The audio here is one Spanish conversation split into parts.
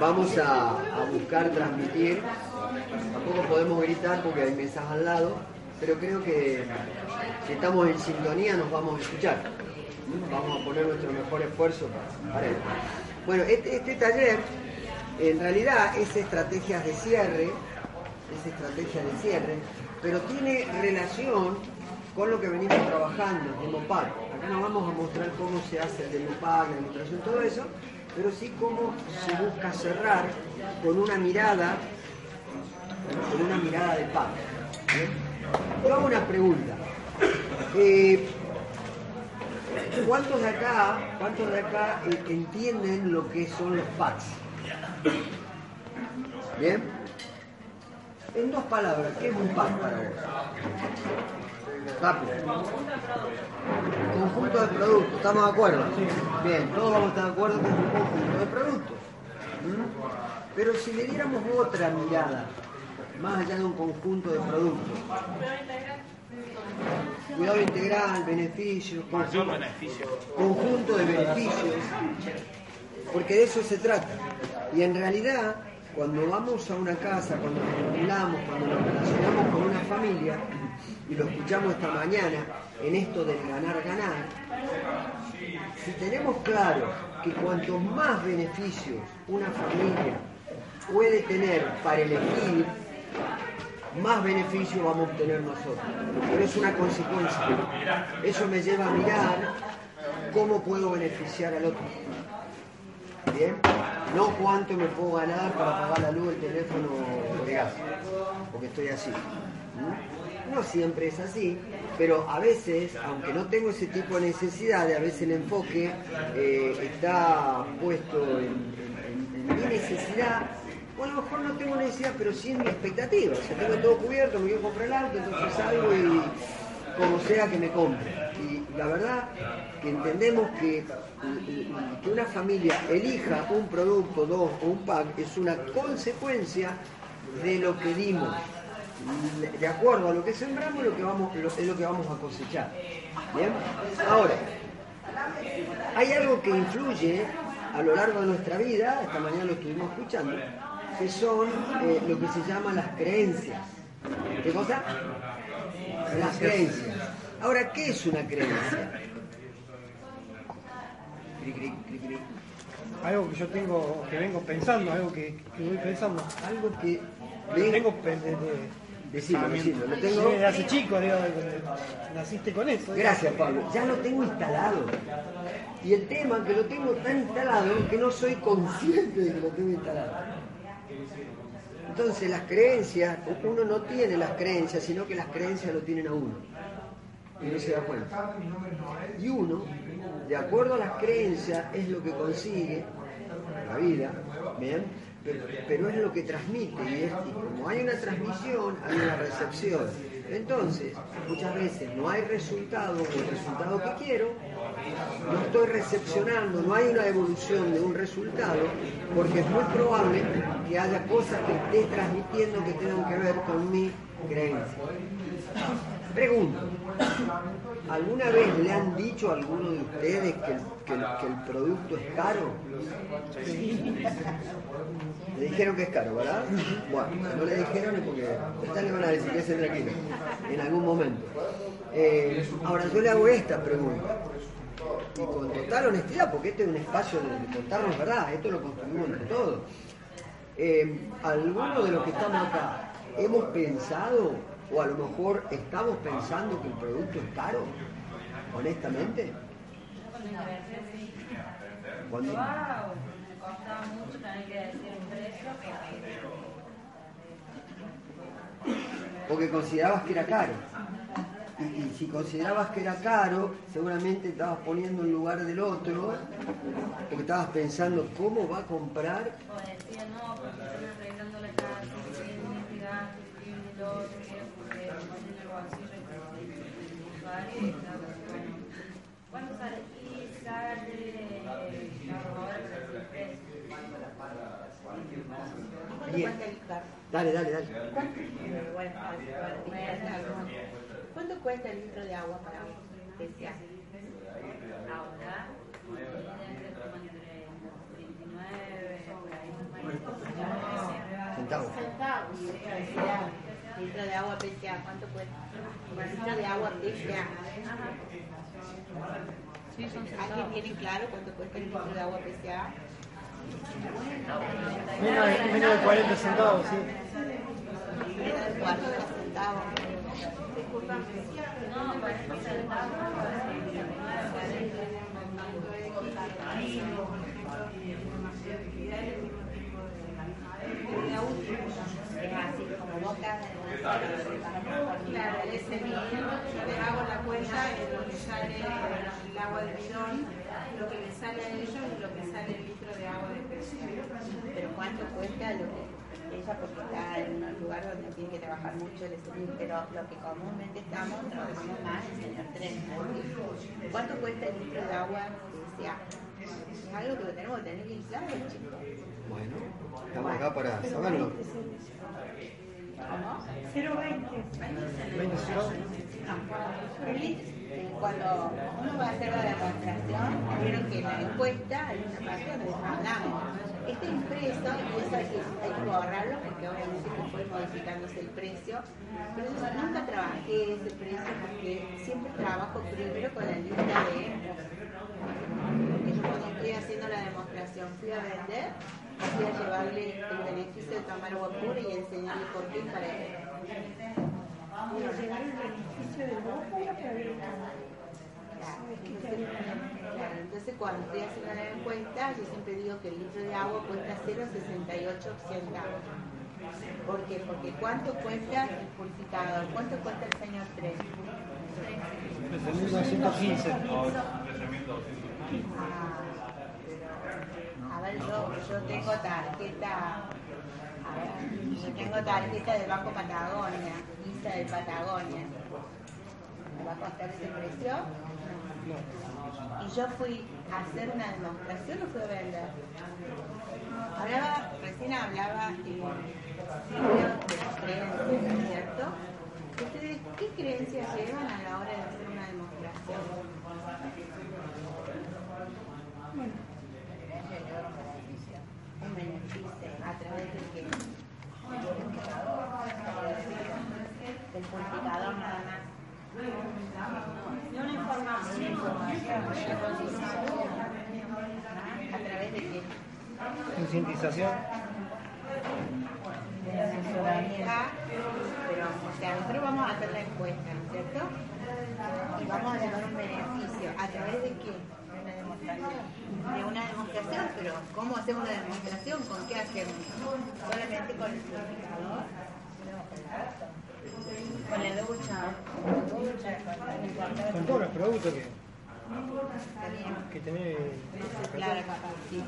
Vamos a, buscar transmitir. Tampoco podemos gritar porque hay mesas al lado, pero creo que si estamos en sintonía nos vamos a escuchar. Vamos a poner nuestro mejor esfuerzo para, ello. Bueno, este, este taller en realidad es estrategias de cierre, es estrategia de cierre, pero tiene relación con lo que venimos trabajando, el DemoPack. Acá no vamos a mostrar cómo se hace el DemoPack, la demostración, todo eso, pero sí cómo se busca cerrar con una mirada, con una mirada de. ¿bien? Yo hago una pregunta. Eh, ¿Cuántos de acá, cuántos de acá eh, entienden lo que son los packs? ¿Bien? En dos palabras, ¿qué es un pack para vos? Rápido. Conjunto de productos, ¿estamos de acuerdo? Bien, todos vamos a estar de acuerdo que es un conjunto de productos. ¿Mm? Pero si le diéramos otra mirada, más allá de un conjunto de productos, cuidado integral, beneficios, conjunto, de beneficios, porque de eso se trata. Y en realidad, cuando vamos a una casa, cuando nos vinculamos, cuando nos relacionamos con una familia, y lo escuchamos esta mañana en esto del ganar-ganar, si tenemos claro que cuanto más beneficios una familia puede tener para elegir, más beneficio vamos a obtener nosotros. Pero es una consecuencia. Eso me lleva a mirar cómo puedo beneficiar al otro. ¿Bien? No cuánto me puedo ganar para pagar la luz, el teléfono el gas, porque estoy así. ¿Mm? No siempre es así, pero a veces, aunque no tengo ese tipo de necesidades, a veces el enfoque eh, está puesto en, mi necesidad, o a lo mejor no tengo necesidad, pero sí en mi expectativa. O sea, tengo todo cubierto, me quiero comprar el auto, entonces salgo y como sea que me compre. Y la verdad que entendemos que, que una familia elija un producto, dos o un pack es una consecuencia de lo que dimos. De acuerdo a lo que sembramos, lo que vamos, lo- es lo que vamos a cosechar. ¿Bien? Ahora, hay algo que influye a lo largo de nuestra vida, esta mañana lo estuvimos escuchando, que son eh, lo que se llama las creencias. ¿Qué cosa? Las creencias. Ahora, ¿qué es una creencia? Cri, cri, cri, cri. Algo que yo tengo, que vengo pensando, algo que, que voy pensando. Algo que Lo tengo Decilo, decilo, lo tengo. desde hace chico, digo, naciste con eso. Gracias, Pablo. Ya lo tengo instalado. Y el tema que lo tengo tan instalado que no soy consciente de que lo tengo instalado. Entonces las creencias, uno no tiene las creencias, sino que las creencias lo tienen a uno. Y no se da cuenta. Y uno, de acuerdo a las creencias, es lo que consigue la vida, ¿bien? Pero, es lo que transmite y, es, y como hay una transmisión, hay una recepción. Entonces, muchas veces no hay resultado el resultado que quiero, no estoy recepcionando, no hay una evolución de un resultado, porque es muy probable que haya cosas que esté transmitiendo que tengan que ver con mi creencia. Pregunto, ¿alguna vez le han dicho a alguno de ustedes que el, producto es caro? Le dijeron que es caro, ¿verdad? Bueno, no le dijeron porque ustedes le van a decir que es tranquilo, en algún momento. Eh, ahora yo le hago esta pregunta, y con total honestidad, porque este es un espacio de contarnos verdad, esto lo construimos entre todos. Eh, ¿Alguno de los que estamos acá hemos pensado, o a lo mejor estamos pensando que el producto es caro? Honestamente. Cuando, Wow, me costaba mucho tener que decir un precio porque considerabas que era caro. Y, y si considerabas que era caro, seguramente estabas poniendo en lugar del otro, porque estabas pensando cómo va a comprar. o decía no, porque arreglando la casa, otro, que porque lo ponen en el bolsillo y vale, y claro, bueno. ¿Cuánto sale? Y sale, ahora para decir el precio. Bien. Dale, dale, dale. ¿Cuánto, eh, bueno, para terminar, ¿Cuánto cuesta el litro de agua para especial? Ahora, deben ser como entre 29, por ahí. Centavos. Centavos. Litro de agua PCA, ¿cuánto cuesta? Un litro de agua PCA. Sí, son ¿Alguien tiene claro cuánto cuesta el litro de agua PCA? Menos de, menos de 40 centavos, sí. Menos de 40 centavos. No, 40 centavos. Es así como boca. Claro, ese mío, yo le hago la cuenta de lo que sale el agua del bidón, lo que le sale a ellos y lo que sale el litro de agua de presión. Pero cuánto cuesta lo que ella porque está en un lugar donde tiene que trabajar mucho el estudio, pero lo que comúnmente estamos trabajando más es en el tren. ¿Cuánto cuesta el litro de agua que sea? Es algo que lo tenemos que tener bien claro, chicos. Bueno, estamos acá para saberlo. ¿Cómo? 20 centavos. El litro- Cuando uno va a hacer la demostración, vieron que la encuesta hay una parte donde hablamos. Este impreso, y eso hay que, hay que borrarlo porque obviamente que fue modificándose el precio. Pero yo nunca trabajé ese precio porque siempre trabajo primero con la lista de porque yo cuando estoy haciendo la demostración fui a vender, fui a llevarle el beneficio de tomar agua pura y enseñarle por qué para él. Claro, entonces, claro, entonces cuando estoy haciendo la encuesta, yo siempre digo que el litro de agua cuesta 0,68 centavos. ¿Por qué? Porque ¿cuánto cuesta el purificador? ¿Cuánto cuesta el señor 3? 1915. Ah, pero, a ver, yo, tengo tarjeta, a yo tengo tarjeta del Banco Patagonia, Visa del Patagonia. ¿Me va a costar ese precio? Y yo fui a hacer una demostración o fui a vender. Hablaba, recién hablaba eh, Silvia de creencias, ¿cierto? ¿Ustedes qué creencias llevan a la hora de hacer una demostración? Un beneficio a través de qué? Del purificador nada más. De una información. ¿A través de qué? Concientización. de la ciudadanía, pero o sea, nosotros vamos a hacer la encuesta, ¿no es cierto? Y vamos a llevar un beneficio. ¿A través de qué? De una demostración. De una demostración, pero ¿cómo hacemos la demostración? ¿Con qué hacemos? Solamente con el purificador. Con la ducha. Con todos los productos que, que tenés. Claro, sí.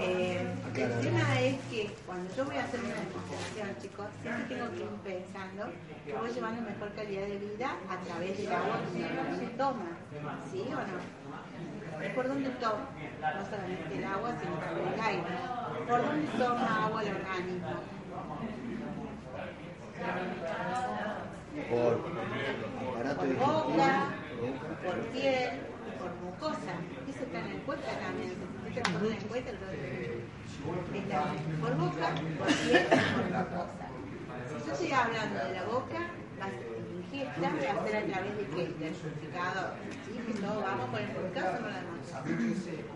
Eh, el tema es que cuando yo voy a hacer una demostración, chicos, siempre tengo que ir pensando que voy llevando mejor calidad de vida a través del agua que uno se toma, ¿sí o no? ¿Y por dónde toma? No solamente el agua, sino también el aire. ¿Por dónde toma agua el organismo? Por boca, por piel, por mucosa. Eso está en la encuesta también. Pones en por boca, por piel y por mucosa. Si yo estoy hablando de la boca, ingesta, va a través de qué? Del purificador. ¿Sí? Que todos vamos por el purificador, hacemos la demostración.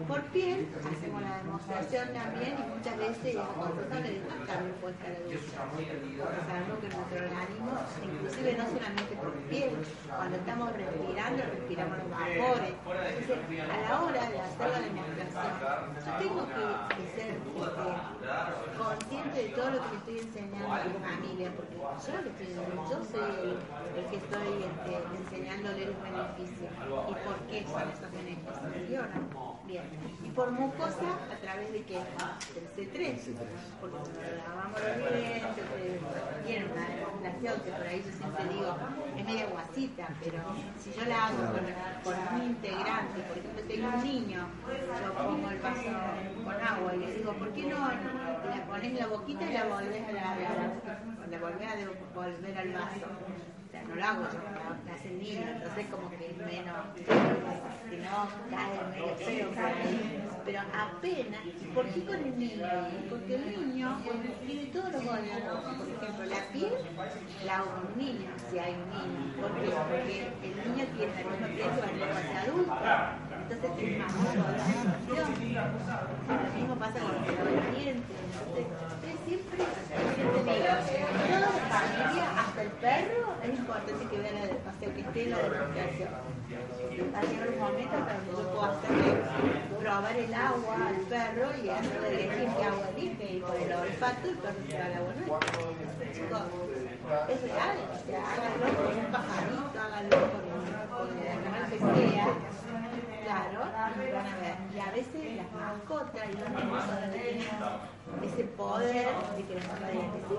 Por piel, hacemos la demostración también y muchas veces los consultores están también puesta la ducha. Porque sabemos que nuestro organismo, inclusive no solamente por piel, cuando estamos respirando, respiramos los vapores. Entonces, a la hora de hacer la demostración, yo tengo que, ser este, consciente de todo lo que le estoy enseñando a mi familia, porque yo lo que estoy yo soy el, que estoy este, enseñándole los beneficios. ¿Y por qué son esos beneficios? ¿Sí Bien. Y por mucosa, ¿a través de qué? Del C3. Porque cuando lavamos los dientes, eh, tiene una demostración que por ahí yo siempre digo, es media guasita, pero si yo la hago con, con un integrante, por ejemplo, tengo un niño, yo pongo el vaso con agua y le digo, ¿por qué no le pones en la boquita y la volvés a la, la, la, la volvés a devolver al vaso? Sea, no lo hago yo, lo hace el niño, entonces como que es menos, si no cae medio feo por ahí. Pero apenas, ¿por qué con el niño? Porque el niño tiene todos los órganos, por ejemplo, la piel la hago un niño, si hay un niño. ¿Por qué? Porque el niño tiene al mismo tiempo el lenguaje adulto, entonces es más la Lo mismo pasa con los dientes. Entonces, siempre, siempre digo, toda la familia, hasta el perro, es importante que vea la del paseo, que esté en la demostración. Va a un momento donde yo puedo hacerle probar el agua al perro y hacerle elegir qué agua elige y por el olfato el perro se va al agua nueva. Chicos, es real, o sea, con un pajarito, háganlo con, con el animal que sea. Claro, y van a ver. Y a veces las mascotas y los que tienen ese poder de que la mamá diga que sí.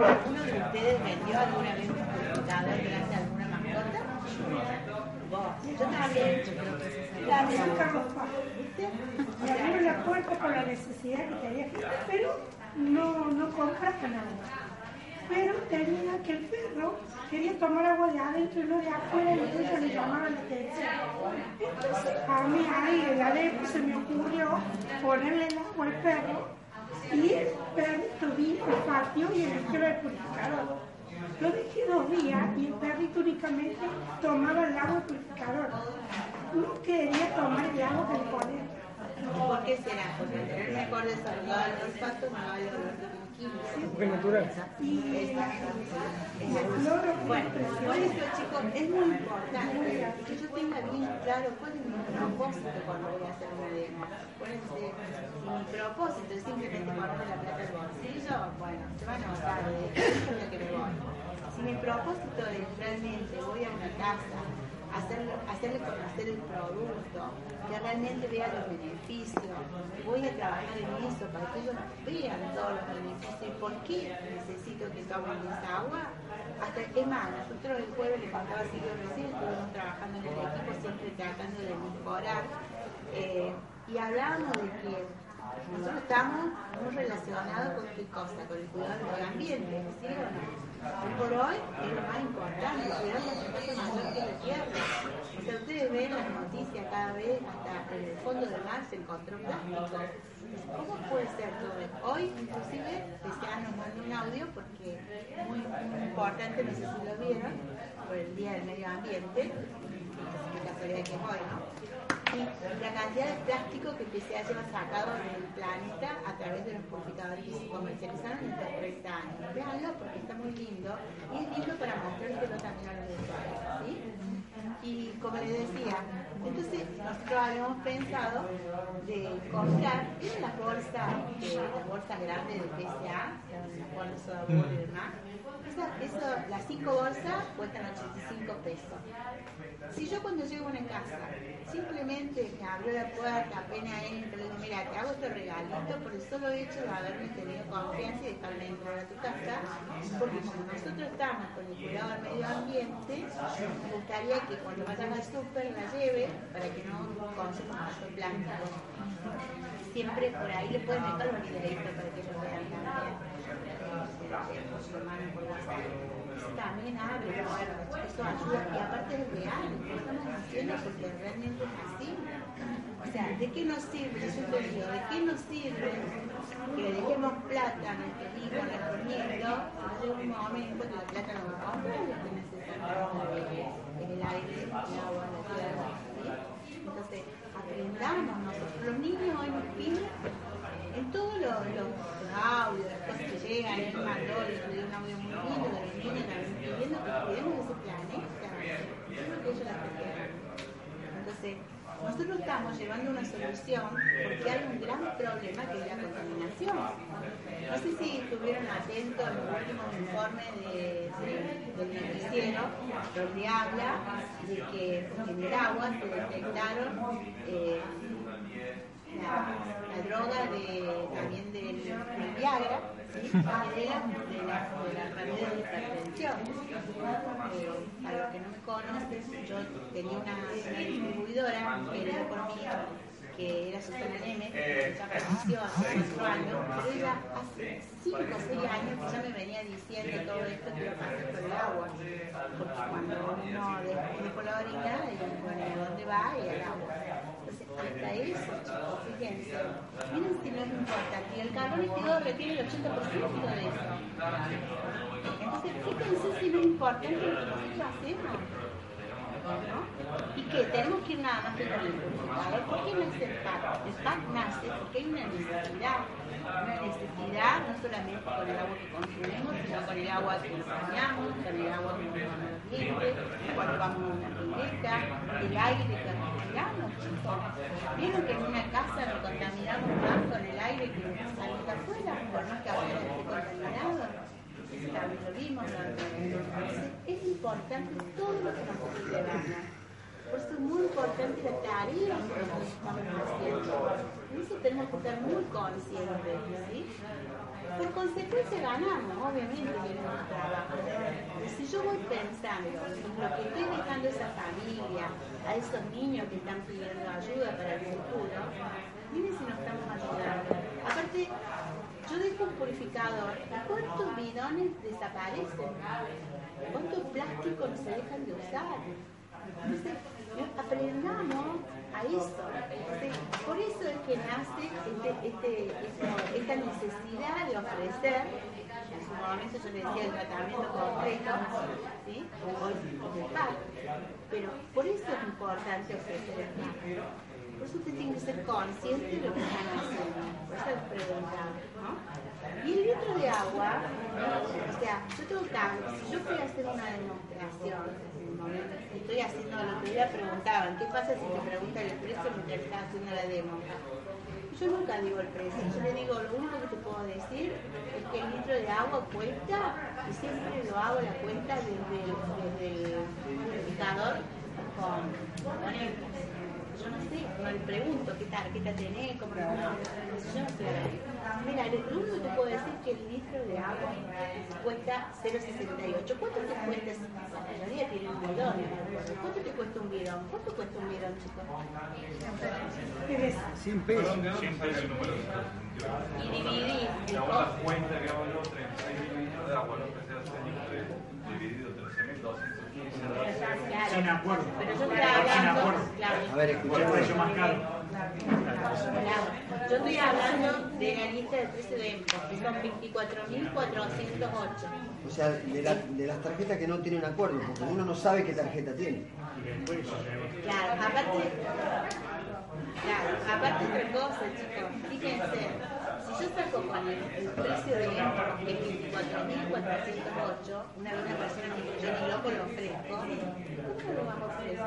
¿Alguno de ustedes vendió alguna vez un computador gracias a alguna mascota? Vos, yo también. La de Carlos Paz. ¿Viste? Me abrió la puerta por la necesidad que tenía, pero no, no compraste nada. Pero tenía que el perro quería tomar agua de adentro y no de afuera, y eso le llamaba la atención. Entonces, a mí ahí en la se me ocurrió ponerle el agua al perro y el perrito vino al patio y eligió el purificador. Lo dejé dos días y el perrito únicamente tomaba el agua del purificador. No quería tomar el agua que le ponía. ¿Por qué será? Porque tener mejor desarrollado el olfato no hay es natural. Bueno, por eso chicos, es muy importante que yo tenga bien claro cuál es mi propósito cuando voy a hacer una demo. Acuérdense, si mi propósito es simplemente ponerme la plata al bolsillo, bueno, se van a notar de es lo que me voy. Si mi propósito es realmente voy a una casa, hacerle, conocer el producto, que realmente vea los beneficios. Voy a trabajar en eso para que ellos vean todos los beneficios y por qué necesito que tomen esa agua. Hasta es más, nosotros el jueves le contaba a Silvio recién, estuvimos trabajando en el equipo siempre tratando de mejorar eh, y hablábamos de que nosotros estamos muy relacionados con qué cosa, con el cuidado del ambiente, ¿sí o no? Por hoy es lo más importante, la superficie mayor que la tierra. O sea, ustedes ven las noticias cada vez, hasta en el fondo del mar se encontró plástico. ¿Cómo puede ser todo esto? Hoy, inclusive, Desean nos mandó un audio porque es muy, importante, no sé si lo vieron, por el Día del Medio Ambiente, qué casualidad que es hoy, ¿no? La cantidad de plástico que PCA lleva sacado del planeta a través de los purificadores que se comercializaron en estos 30 años. Veanlo porque está muy lindo y es lindo para mostrárselo también a los usuarios. ¿sí? Y como les decía, entonces nosotros habíamos pensado de comprar ¿vieron las bolsas, las bolsas grandes de PCA, las bolsas de y demás. Eso, las cinco bolsas cuestan 85 pesos. Si yo cuando llego a una casa, simplemente me abrió la puerta, apenas entro, digo, mira, te hago este regalito por el solo hecho de haberme tenido confianza y dejarme entrar a tu casa, porque como nosotros estamos con el cuidado del medio ambiente, me gustaría que cuando vayan al súper la lleve para que no consuman tanto plástico. Siempre por ahí le pueden dejar un videito para que lo vean también. Eso también abre eso ayuda y aparte es real, lo estamos haciendo porque realmente es así. O sea, ¿de qué nos sirve? Yo siempre digo, ¿de qué nos sirve que le dejemos plata a nuestros nietos? Si llega un momento que la plata no va a comprar lo que necesitamos el aire, el agua. Aprendamos nosotros. Los niños hoy nos piden en todos los, audios, las cosas que llegan, él mandó, le escribió un audio muy lindo de los niños también pidiendo que cuidemos ese planeta. Yo creo que ellos la. Entonces, nosotros estamos llevando una solución porque hay un gran problema que es la contaminación. No sé si estuvieron atentos a los últimos informes de, de, del donde habla de que en el agua se detectaron eh, la, droga de, también del, Viagra ¿sí? de la, de la, de la para los que no me conocen, yo tenía una, una distribuidora querida por hija que era Susana Neme, que ya falleció hace cuatro años, pero ella hace cinco o seis años que ya me venía diciendo todo esto que lo pasa por el agua. Porque cuando uno descubre por la orina, y bueno, ¿a dónde va? Y al agua. Hasta eso, chicos, fíjense. Miren si no es importante. El carbón líquido retiene el 80% de eso. Entonces, fíjense si no es importante lo que nosotros hacemos. ¿no? Y que tenemos que ir nada más que con el. ¿Por qué el PAC? El PAC nace porque una necesidad, una necesidad no solamente con el agua que consumimos, sino con el agua que nos bañamos, con el agua que nos los dientes, cuando vamos a una pileta, el aire que respiramos. ¿Vieron que en una casa nos contaminamos más con el aire que de afuera? Por más que afuera esté contaminado también lo vimos, ¿no? Entonces, es importante todo lo que nosotros llevamos. Por eso es muy importante la tarea que estamos haciendo. En eso tenemos que estar muy conscientes, ¿sí? Por consecuencia ganamos, obviamente, que trabajo. Si yo voy pensando en lo que estoy dejando a esa familia, a esos niños que están pidiendo ayuda para el futuro, miren si nos estamos ayudando. Aparte, yo dejo un purificador, ¿cuántos bidones desaparecen? ¿Cuántos plásticos se dejan de usar? Aprendamos a. Entonces, por eso es que nace este, este, esta, esta necesidad de ofrecer, en su momento yo le decía el tratamiento completo, ¿sí? es pero por eso es importante ofrecer el PAC. Por eso usted tiene que ser consciente de lo que están haciendo. Por eso les preguntaba, ¿no? Y el litro de agua, o sea, yo tengo que, si yo a hacer una demostración, estoy haciendo lo que ya preguntaban, ¿qué pasa si te preguntan el precio mientras estás haciendo la demo? Yo nunca digo el precio, yo le digo, lo único que te puedo decir es que el litro de agua cuesta, y siempre lo hago la cuenta desde el, desde el purificador con, con no sé, no le pregunto qué tarjeta tenés, cómo no, yo no sé. Mira, lo único que te puedo decir es que el litro de agua cuesta 0,68. ¿Cuánto te cuesta? La mayoría tiene un bidón, ¿Cuánto te cuesta un bidón? ¿Cuánto cuesta un bidón, chicos? 100 pesos. 100 pesos. Y dividís el La una costo. cuenta que hago yo, 36 litros de agua, los que se dividido 13.215 dólares. Claro. Sin acuerdo. Pero yo estoy hablando, A ver, escuchemos. precio más caro. Yo estoy hablando de la lista de precios de que son 24.408. O sea, de, la- de las tarjetas que no tienen acuerdo, porque uno no sabe qué tarjeta tiene. Claro, aparte, claro, aparte otra cosa, chicos, fíjense, yo saco con el, precio de que es 24.408, una vez una persona dijo, yo ni loco lo ofrezco, ¿cómo lo vamos a ofrecer?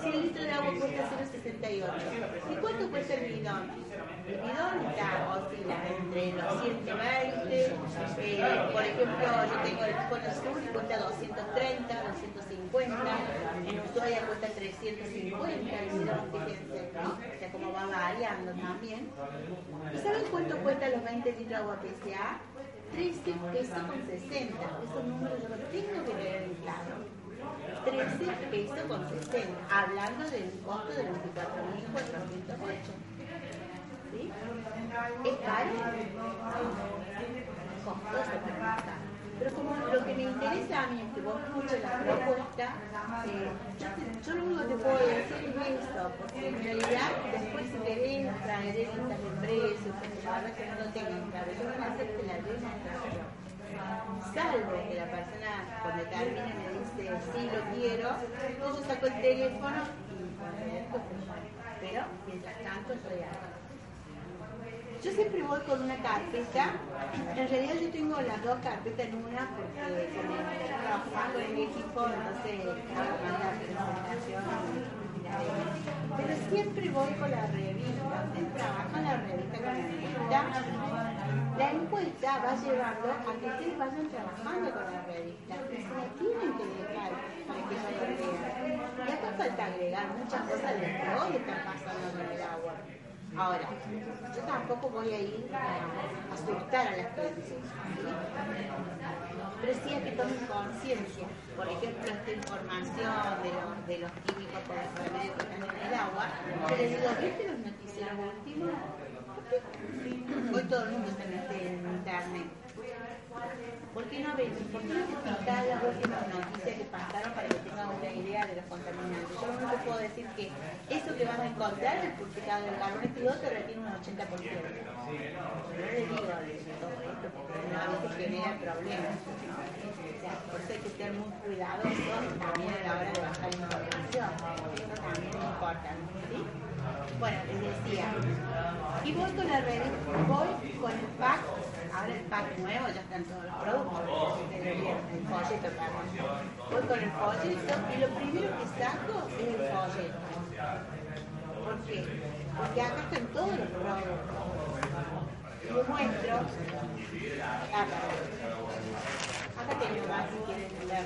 Si el litro de agua cuesta 0,68, ¿y cuánto cuesta el bidón? El bidón está, oscila entre los 120, eh, por ejemplo, yo tengo el Cono Sur y cuesta 230, 250, en Ushuaia cuesta 350 el bidón, fíjense, ¿no? O sea, como va variando también. ¿Y saben cuánto cuesta los 20 litros de agua PCA? 13 pesos con 60. Esos números yo los tengo que leer en claro. 13 pesos con 60, hablando del costo de 24.408. ¿Sí? ¿Es caro? Costoso para. Pero como lo que me interesa a mí es que vos escuches la propuesta, eh, yo, te- lo único que te puedo decir es eso, porque en realidad después si querés traer precios, porque la verdad que no lo tengan claro, yo voy a hacerte la demostración salvo que la persona cuando termine me dice sí lo quiero, entonces yo saco el teléfono y conecto, pero mientras tanto estoy acá. Yo siempre voy con una carpeta. En realidad yo tengo las dos carpetas en una porque trabajando con el equipo, entonces mandar presentaciones. Pero siempre voy con la revista. Usted trabaja en la revista con la revista. La encuesta va llevando a que ustedes vayan trabajando con la revista. Se la tienen que dejar para que lo vean. Y acá falta agregar muchas cosas de que hoy están pasando en el agua. Ahora, yo tampoco voy a ir a asustar a las ¿sí? pero sí a que tomen conciencia. Por ejemplo, esta información de los, de los químicos por los remedios que están en el agua, yo les digo, ¿viste los noticieros últimos? Hoy todo el mundo mete en internet. ¿Por qué no ven? ¿Por qué no fijan las últimas noticias que pasaron para que tengan una idea de los contaminantes? Yo único que puedo decir que eso que van a encontrar, el purificado del carbono te retiene un 80%. No les digo de todo esto porque no, a veces genera problemas. ¿no? Por eso hay que ser muy cuidadosos también a la hora de bajar información. Eso también es importante. Bueno, les decía, y voy con la revista, voy con el pack, ahora el pack nuevo, ya están todos los productos, el, el folleto, perdón. Voy con el folleto y lo primero que saco es el folleto. ¿Por qué? Porque acá están todos los productos. Les muestro, perdón. Acá tengo más si quieren ver.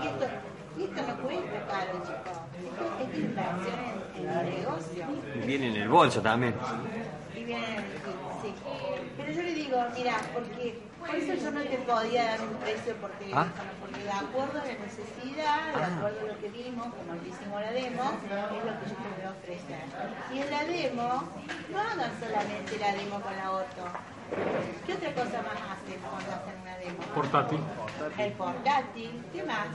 Esto, esto no cuesta caro, chicos. Esto es inversión en, en el negocio. Viene en el bolso también. Y viene en el kit, sí. Pero yo le digo, mira, porque por eso yo no te podía dar un precio por teléfono, Ah. porque de acuerdo a la necesidad, de acuerdo a lo que vimos, como le hicimos la demo, es lo que yo te voy a ofrecer. Y en la demo, no hagan solamente la demo con la auto. ¿Qué otra cosa más hacen cuando hacen una demo? Portátil. El portátil, ¿qué más?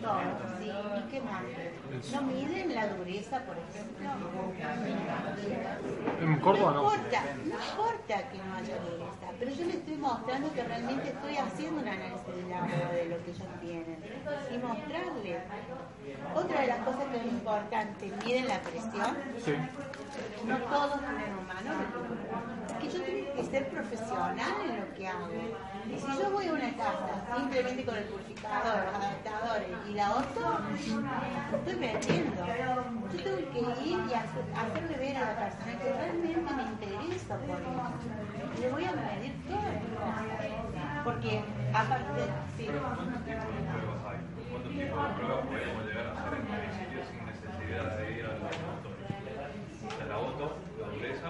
Todo, sí, ¿y qué más? ¿No miden la dureza, por ejemplo? En Córdoba no importa, no importa que no haya dureza, pero yo le estoy mostrando que realmente estoy haciendo un análisis del agua de lo que ellos tienen y mostrarles. Otra de las cosas que es importante, miden la presión. Sí. No todos tienen. Es que yo tengo que ser profesional en lo que hago. Y si yo voy a una casa simplemente con el purificador, los adaptadores y la otra, estoy perdiendo. Yo tengo que ir y hacer- hacerle ver a la persona que realmente me interesa por. Y le voy a medir todas las cosas. Porque aparte, sí. pruebas hay? ¿Cuánto tiempo de pruebas podemos llegar a hacer en domicilio sin necesidad de ir al laboratorio? El auto, la dureza,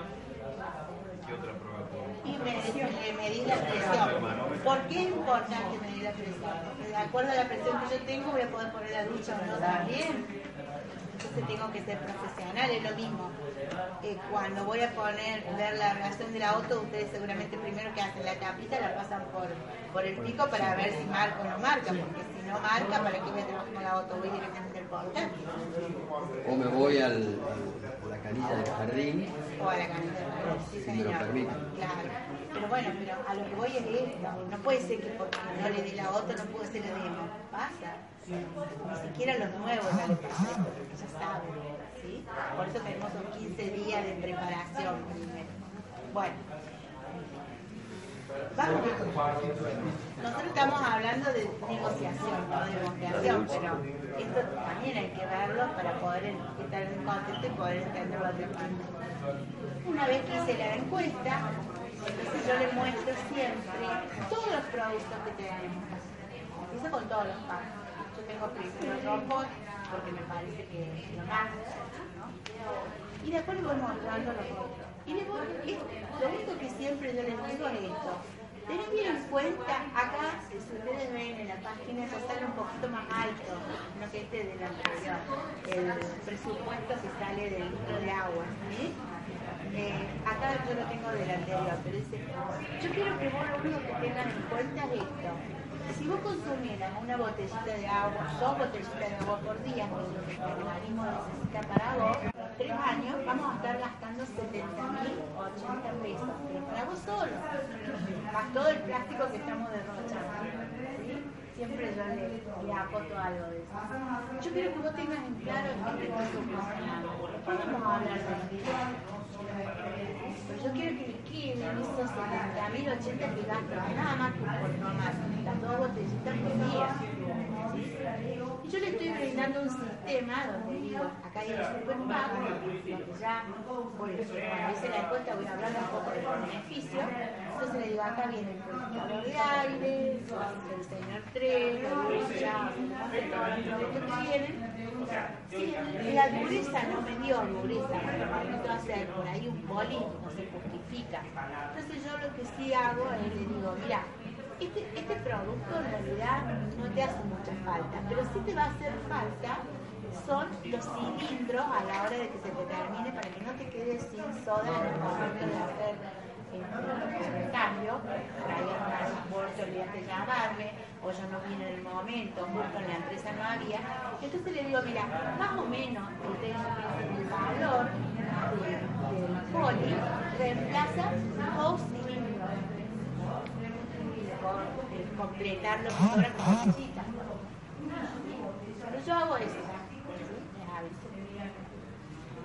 ¿qué otra prueba podemos y me, le medí la presión. ¿Por qué es importante medir la presión? Porque de acuerdo a la presión que yo tengo voy a poder poner la ducha o no también. Entonces tengo que ser profesional, es lo mismo. Eh, cuando voy a poner, ver la reacción del auto, ustedes seguramente primero que hacen la tapita la pasan por, por el pico para ver si marca o no marca, porque si no marca, ¿para qué voy a trabajar con el auto? Voy directamente al portátil O me voy al, a la canilla del jardín. o a la canilla de Madrid, sí, Si me lo señor. permite. Claro. Pero bueno, pero a lo que voy es esto. No puede ser que porque no le di la otra no puedo hacer la demo. Pasa. Ni siquiera los nuevos ya les pasa ya saben. ¿sí? Por eso tenemos los 15 días de preparación. Bueno. Vamos. Nosotros estamos hablando de negociación, no de demostración, pero esto también hay que verlo para poder estar en contexto y poder entenderlo de Una vez que hice la encuesta, entonces yo le muestro siempre todos los productos que tenemos. Empiezo con todos los packs. Yo tengo primero robot, porque me parece que es lo más, ¿no? Y después le voy mostrando los otros. Y lo único que siempre yo les digo es esto. Tened bien en cuenta, acá, si ustedes ven en la página, eso sale un poquito más alto, no que este de la el presupuesto que sale del litro de agua. Eh, acá yo lo tengo del anterior, pero dice, yo quiero que vos lo único que tengan en cuenta es esto. Si vos consumieras una botellita de agua, dos botellitas de agua por día, que el organismo necesita para vos, tres años vamos a estar gastando 70 mil o 80 pesos, pero para vos solo, más todo el plástico que estamos derrochando. Siempre yo le, le aporto algo de eso. Yo quiero que vos tengas en claro en qué te estás funcionando. Después vamos a hablar de yo quiero que me queden esos 70 mil, 80 que gasto, nada más que por tomar las dos botellitas por día. Y yo le estoy brindando un sistema donde digo, acá hay el superpack, donde ya, cuando hice la encuesta voy a hablar un poco de los beneficios, Entonces le digo, acá viene el purificador de aire, el señor 3, la ducha, no sé, todos los productos que vienen. Sí, la dureza no me dio necesito hacer por ahí un poli, no se justifica. Entonces yo lo que sí hago es le digo, mira, este, este producto en realidad no te hace mucha falta, pero sí te va a hacer falta son los cilindros a la hora de que se te termine para que no te quedes sin soda en el momento de hacer el cambio, por ahí alguna vez te olvidaste llamarme, o yo no vine en el momento, justo en la empresa no había. Entonces le digo, mira, más o menos el valor del poli reemplaza por completar lo que sobra que necesitas. Pero yo hago eso.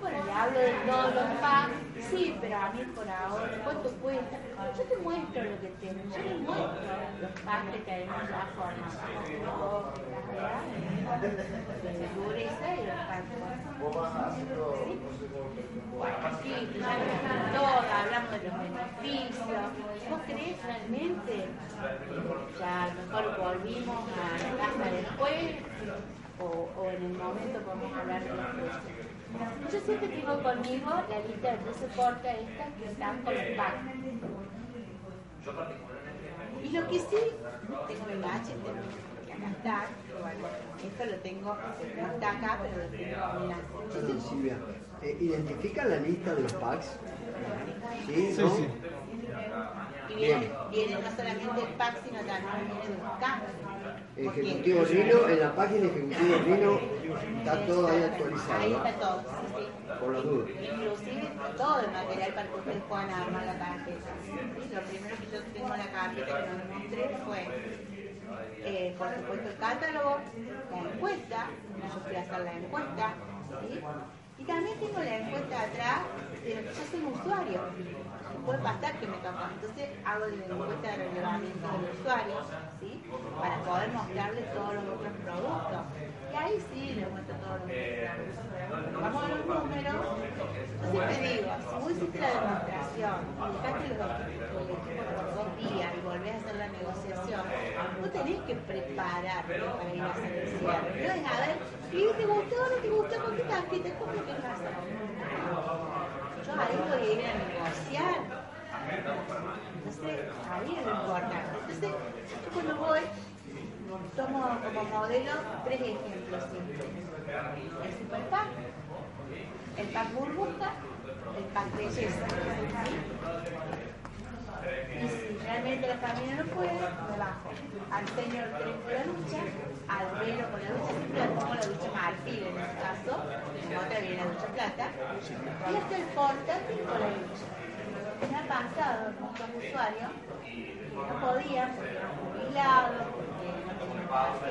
Bueno, le hablo de todos los packs, sí, pero a mí por ahora, ¿cuánto cuesta? Yo te muestro lo que tengo, yo te muestro los packs que tenemos ya formados. De dureza y los packs. Bueno, sí, ya hablamos todo, hablamos de los beneficios. ¿Vos crees realmente? Ya a lo mejor volvimos a la casa después o, o en el momento podemos hablar de los precios. Yo siempre tengo conmigo la lista de precios corta esta que están con el pack. Y lo que sí, tengo el tengo que acá está, bueno, esto lo tengo, no está acá, pero lo tengo en la... Yo Perdón, Silvia, eh, ¿identifican la lista de los packs? ¿Sí? Sí, ¿No? sí. Y viene, viene no solamente el pack, sino también viene el cambio. Ejecutivo Rino, en la página Ejecutivo Rino está todo ahí Ahí actualizado, está todo, sí, sí. por las dudas. Inclusive todo el material para que ustedes puedan armar la tarjeta. ¿sí? Lo primero que yo tengo en la carpeta que no les mostré fue, eh, por supuesto, el catálogo, la encuesta, yo fui a hacer la encuesta, ¿sí? Y también tengo la encuesta atrás de lo que yo soy un usuario. Puede pasar que me toca, entonces hago la encuesta de relevamiento del usuario, ¿sí? para poder mostrarle todos los otros productos. Y ahí sí le muestro todos los otros Vamos a los números. Entonces te digo, si vos hiciste la demostración, y dejaste los equipos por dos días y volvés a hacer la negociación, vos tenés que prepararte para ir a hacer el cierre. No es a ¿y te gustó o no te gustó? ¿Con qué tarjeta? ¿Cómo que pasa? Yo ahí voy a ir a negociar. Entonces, ahí es lo importante. Entonces, yo cuando voy, tomo como modelo tres ejemplos simples. El super pack, el pack burbuja, el pack belleza. Y si realmente la familia no puede, me bajo al señor 3 con la ducha, al velo con la ducha, siempre la pongo la ducha marfil en este caso, en otra viene la ducha plata, y hasta el portátil con la ducha. Me ha pasado con usuarios que no podían porque eran jubilados, porque no tenían portátiles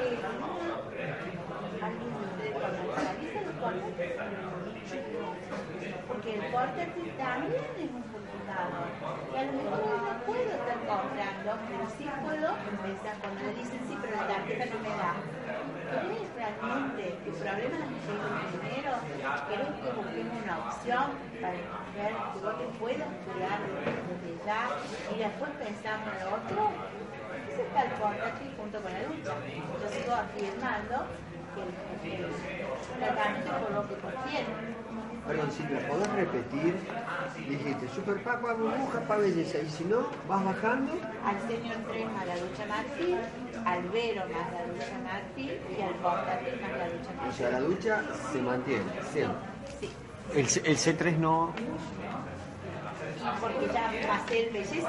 porque el portátil también es un y a lo mejor no puedo estar comprando pero sí puedo empezar cuando le dicen sí pero la tarjeta no me da ¿Querés realmente tu problema es que el dinero? ¿Querés que busquemos una opción para ver que vos te puedas cuidar desde ya y después pensamos en lo otro? Ese está el portátil junto con la lucha. Yo sigo afirmando que el, el tratamiento por lo que contiene. Perdón, Silvia, ¿podés repetir? Dijiste, super pack, va burbuja, pa belleza, y si no, vas bajando, al señor 3 más la ducha marfil, al Vero más la ducha marfil y al portátil más la ducha o marfil. sea, la ducha se mantiene, siempre. Sí, El, C- el C3 no. y porque ya va a ser belleza.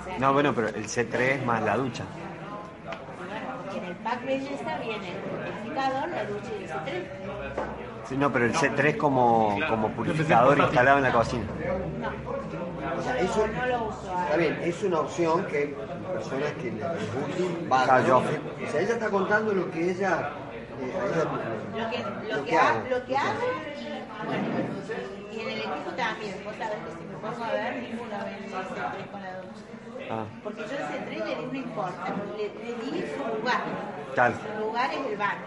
O sea, No, bueno, pero el C3 más la ducha. bueno, porque en el pack belleza viene el purificador, la ducha y el C3. Sí, no, pero el C3 como, como purificador instalado en la cocina. No, O sea, eso, no lo uso. está bien, es una opción que personas que les guste, van, yo. O sea, ella está contando lo que ella... eh, ella- Lo que, lo Lo que, que ha- hago. lo que hago y bueno, y en el equipo también, vos sabés que si me pongo a ver, ninguno ve el C3 con la. Ah, Porque yo el C3 le di no importa, le, le di su lugar. Tal. Su lugar es el baño.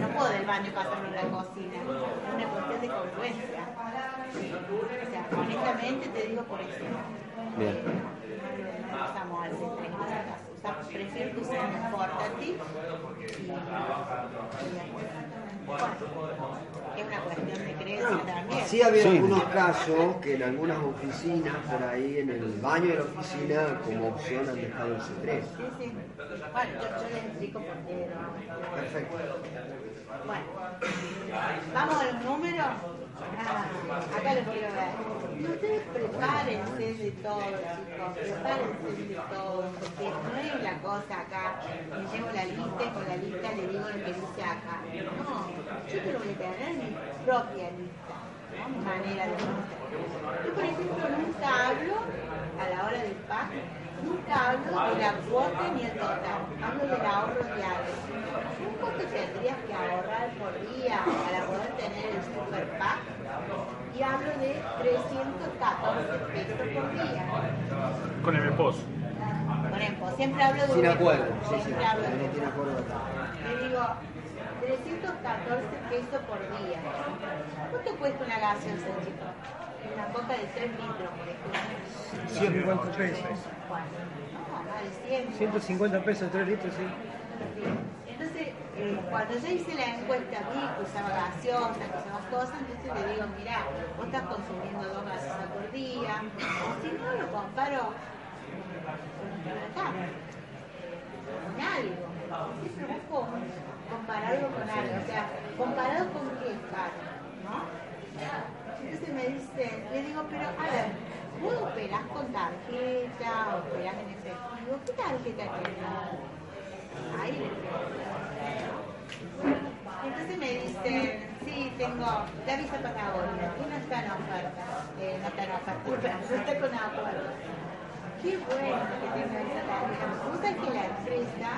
No puedo del baño pasarme a la cocina. Es una cuestión de congruencia. O sea, honestamente te digo por eso. Bien. Eh, no usamos. Prefiero que usen portátil y, y es una cuestión de creencia también. Sí había Sí. algunos casos que en algunas oficinas, por ahí en el baño de la oficina, como opción han dejado el C3. Sí, sí. Bueno, yo, yo les explico por. Perfecto. Bueno, vamos a los números. Acá los quiero ver. Y ustedes prepárense de todo, chicos. Prepárense de todo. Porque no es la cosa acá. Me llevo la lista y con la lista le digo lo que dice acá. No, yo quiero tener mi propia lista. ¿no? Manera de pensar. Yo, por ejemplo, nunca hablo a la hora del pack. Nunca hablo de la cuota ni el total. Hablo del ahorro diario. ¿Cuánto tendrías que ahorrar por día para poder tener el super pack? Y hablo de 314 pesos por día. Con el esposo. Por ejemplo, siempre hablo de Sin un- acuerdo, sí, sí. Siempre hablo No de tiene acuerdo. Le digo, 314 pesos por día. ¿Cuánto cuesta una gaseosa, chicos? Una coca de 3 litros, por ejemplo. 150 pesos. Bueno, no, más de 100. 150 pesos, 3 litros, sí. Entonces, eh, cuando yo hice la encuesta, vi que usaba gaseosa, que usaba cosas, entonces le digo, mira, vos estás consumiendo dos gaseosas por día, o si no, lo comparo con acá, con algo. Siempre busco compararlo con algo, o sea, comparado con qué es caro, ¿no? Entonces me dice, le digo, pero a ver, vos operás con tarjeta, operás en efectivo, ¿qué tarjeta tenés? Ahí le pregunto. Entonces me dicen, sí, tengo la visa Patagonia, no está en oferta, eh, no está en oferta, no está con acuerdo. Qué bueno que tenga esa tarjeta. Sabés que la empresa,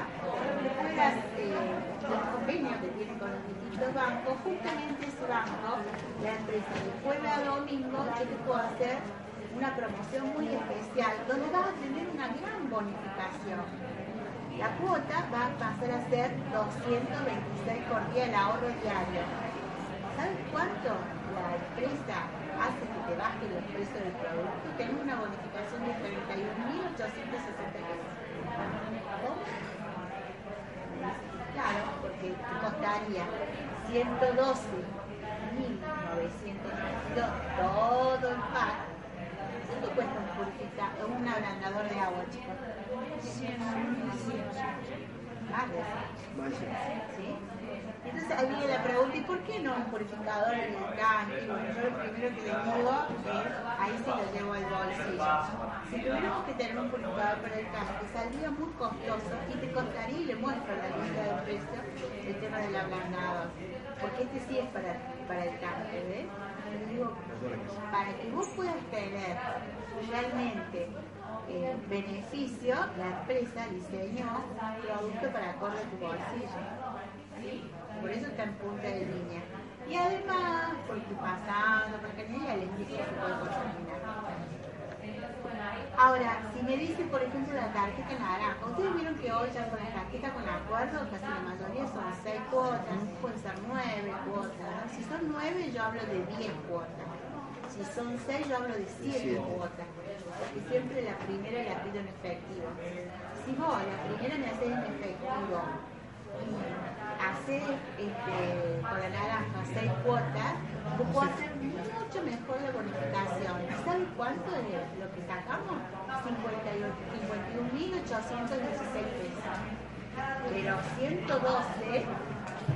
las, eh, los convenios que tiene con los distintos bancos, justamente ese banco, la empresa de jueves a domingo, yo te puedo hacer una promoción muy especial, donde vas a tener una gran bonificación. La cuota va a pasar a ser 226 por día el ahorro diario. ¿Sabes cuánto la empresa hace que te baje los precios del producto? Tenés una bonificación de 31.860 pesos. Claro, te costaría 112.992 todo el pack. ¿Cuánto cuesta un purificador, un ablandador de agua, chicos? Más de eso. ¿Sí? Entonces ahí viene la pregunta, ¿y por qué no un purificador en el tanque? Yo lo primero que les digo es, ahí sí lo llevo al bolsillo. Si tuviéramos que tener un purificador para el tanque, saldría muy costoso y te costaría, y le muestro la lista de precios, el tema del ablandador. Porque este sí es para, para el tanque, ¿ves? Les digo, para que vos puedas tener realmente eh, beneficio, la empresa diseñó producto para acorde a tu bolsillo. ¿sí? Por eso está en punta de línea. Y además, por tu pasado, porque en explico que se puede contaminar. Ahora, si me dicen, por ejemplo, la tarjeta naranja, ustedes vieron que hoy ya con la tarjeta con acuerdo, casi la mayoría son 6 cuotas, pueden ser 9 cuotas. Si son 9, yo hablo de 10 cuotas. Si son 6, yo hablo de 7 Siete. cuotas. Primera la pido en efectivo. Si vos la primera me haces en efectivo y haces este, con la naranja 6 cuotas, vos podés hacer mucho mejor la bonificación. ¿Y ¿Sabes cuánto de lo que sacamos? 51.816 pesos. Pero 112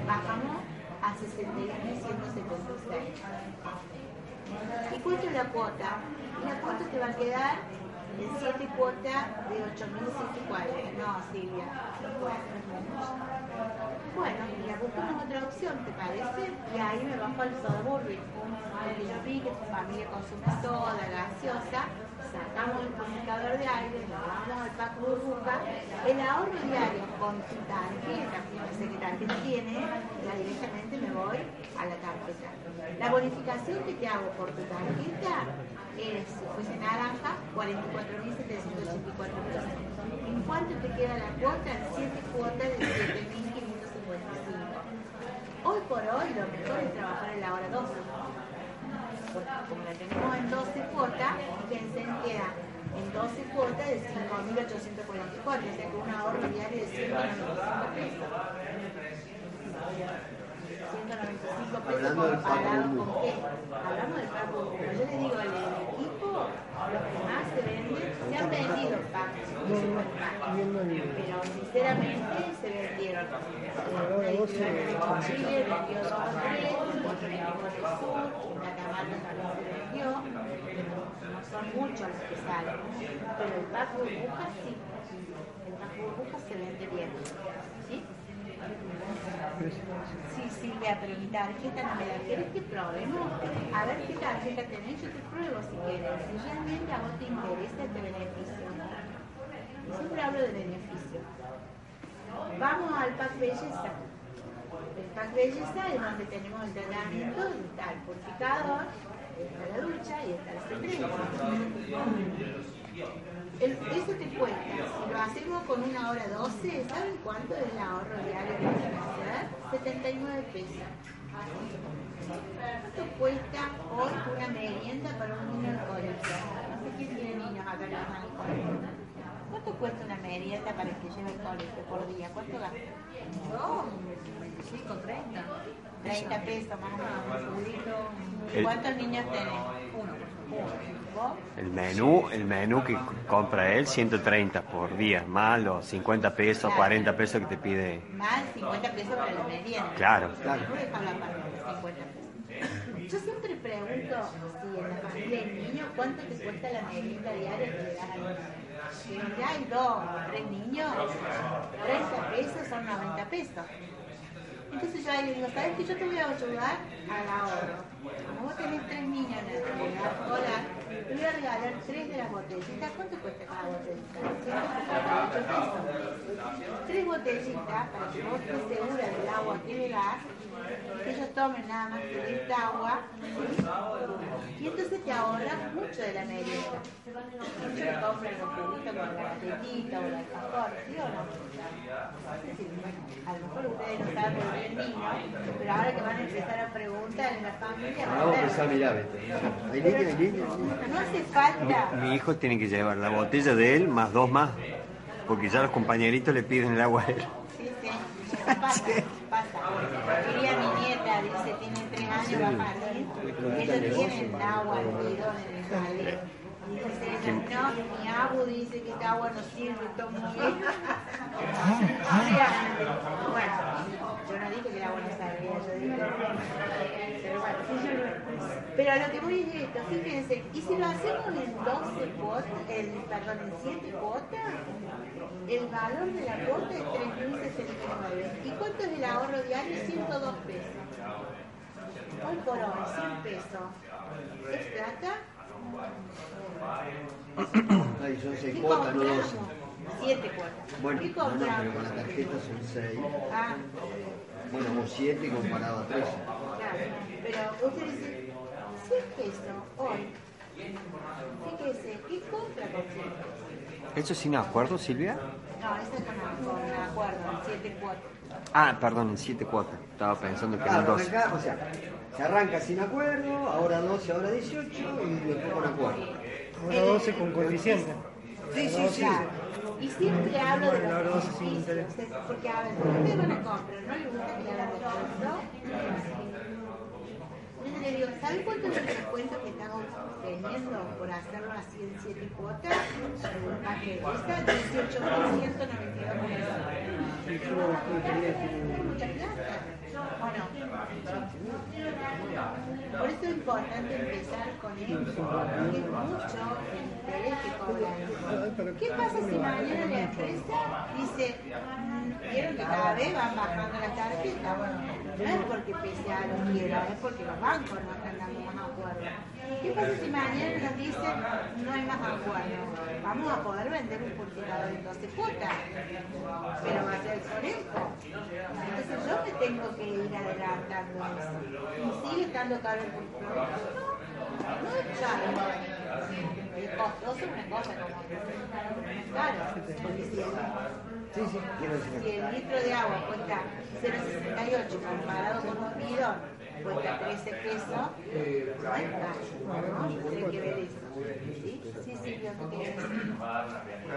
bajamos a 61.176. ¿Y cuánto es la cuota? La cuota te va a quedar en 7 cuotas de 8.140. No, Silvia, no ser mucho. Bueno, ya buscamos otra opción, ¿te parece? Y ahí me bajo al suburbio. Porque yo vi que tu familia consume soda, gaseosa, sacamos el purificador de aire, lo vamos al pack burbuja, el ahorro diario con tu tarjeta, no sé qué tarjeta tiene, ya directamente me voy a la tarjeta. La bonificación que te hago por tu tarjeta es, si fuese naranja, 44.784 pesos. ¿En cuánto te queda la cuota? En 7 cuotas de 7.555. Hoy por hoy lo mejor es trabajar en la hora 12. Porque como la tenemos en 12 cuotas, pensé en que era en 12 cuotas de 5.844, o sea que un ahorro diario de 195 pesos. 195 pesos Hablando del qué? Hablamos del pago común. Yo les digo, el, el equipo, lo que más se vende, se han vendido packs, pero sinceramente se vendieron. Eh, de Chile vendió dos o tres, otro equipo del sur, la Camargo también se vendió, pero no son muchos los que salen. Pero el pack burbuja sí, el pack burbuja se vende bien. ¿Sí? Silvia, pero mi tarjeta no me la quieres que probemos. A ver qué tarjeta tenés, yo te pruebo si quieres. Si realmente a vos te interesa este beneficio. Y siempre hablo de beneficio. Vamos al pack belleza. El pack belleza es donde tenemos el tratamiento, está el purificador, está la ducha y está el secreto. El, eso te cuesta, si lo hacemos con una hora 12, ¿saben cuánto es el ahorro diario que vamos a hacer? 79 pesos. ¿Cuánto cuesta hoy una merienda para un niño en colegio? No sé quién tiene niños acá en el colegio. ¿Cuánto cuesta una merienda para que lleve al colegio por día? ¿Cuánto gasta? Yo, 25, 30. 30 pesos más o menos. El- ¿Cuántos niños tenés? Uno. Uno. El menú, el menú que compra él, 130 por día, más los 50 pesos, 40 pesos que te pide. Más 50 pesos para la merienda. Claro. Claro. No dejar la parte de 50 pesos. Yo siempre pregunto si en la familia hay niños, ¿cuánto te cuesta la merienda diaria que le das al niño? Si ya hay dos o tres niños, 30 pesos son 90 pesos. Entonces yo ahí le digo, ¿sabes que yo te voy a ayudar al ahorro? Como vos tenés tres niños en la hola, te voy a regalar tres de las botellitas. ¿Cuánto cuesta cada botellita? 158 pesos. Tres botellitas para que vos estés segura del agua que le das que ellos tomen nada más que esta agua. Y entonces te ahorras mucho de la merienda. Mucho le compran los juguitos con la galletita o el alfajor, ¿sí o no? No sé si, bueno, a lo mejor ustedes no saben por el niño, pero ahora que van a empezar a preguntar en la familia, Vamos a no hace falta. Mi hijo tiene que llevar la botella de él más dos más, porque ya los compañeritos le piden el agua a él. Pasa, pasa. Quería mi nieta, dice, tiene tres años, va a jardín. Ellos tienen agua en bidón en el jardín. Dice no, mi abu dice que esta agua no sirve, todo muy bien. Bueno, yo no dije que el agua no servía, yo dije pero bueno. Pero a lo que voy es esto, fíjense, y si lo hacemos en 12 cuotas, el, perdón, en 7 cuotas, el valor de la cuota es 3.069. ¿Y cuánto es el ahorro diario? 102 pesos. Hoy por hoy, 100 pesos. ¿Es plata? Ay, son seis ¿Qué cuotas, no compramos? 12. 7 cuotas. Bueno, ¿Qué no, no, pero compramos? con la tarjeta son 6. Ah, Bueno, vos 7 comparado a 13. claro. Pero usted dice, 100 pesos hoy. Fíjese, ¿qué compra con 100 pesos? ¿Eso sin acuerdo, Silvia? No, esa es con, con acuerdo, en 7 cuotas. Ah, perdón, en 7 cuotas. Estaba pensando que eran Claro, 12. arranca, o sea, se arranca sin acuerdo, ahora 12, ahora 18 y después con acuerdo. Ahora 12 con coeficiente. Sí, sí, sí. Y siempre hablo de los beneficios, porque a ver, ustedes van a comprar, ¿no les gusta que le hagan? Le digo, ¿sabe cuánto es el descuento que estamos teniendo por hacerlo así en 7 cuotas? El paquete está 18.192 pesos. Mucha plata. Bueno, por eso es importante empezar con esto, porque mucho el interés que cobran. ¿Qué pasa si mañana la empresa dice, vieron que cada vez van bajando la tarjeta? No es porque PSA lo quiera, es porque los bancos no están dando más acuerdos. ¿Qué pasa si mañana nos dicen no hay más acuerdos? Vamos a poder vender un purificador en 12 cuotas, pero va a ser con esto. Entonces yo me tengo que ir adelantando eso. Y sigue estando caro el purificador. No, no es caro. Es costoso una cosa como no es caro. Porque si el, Sí, sí, quiero decir. si el litro de agua cuesta 0,68 comparado con un bidón cuesta 13 pesos.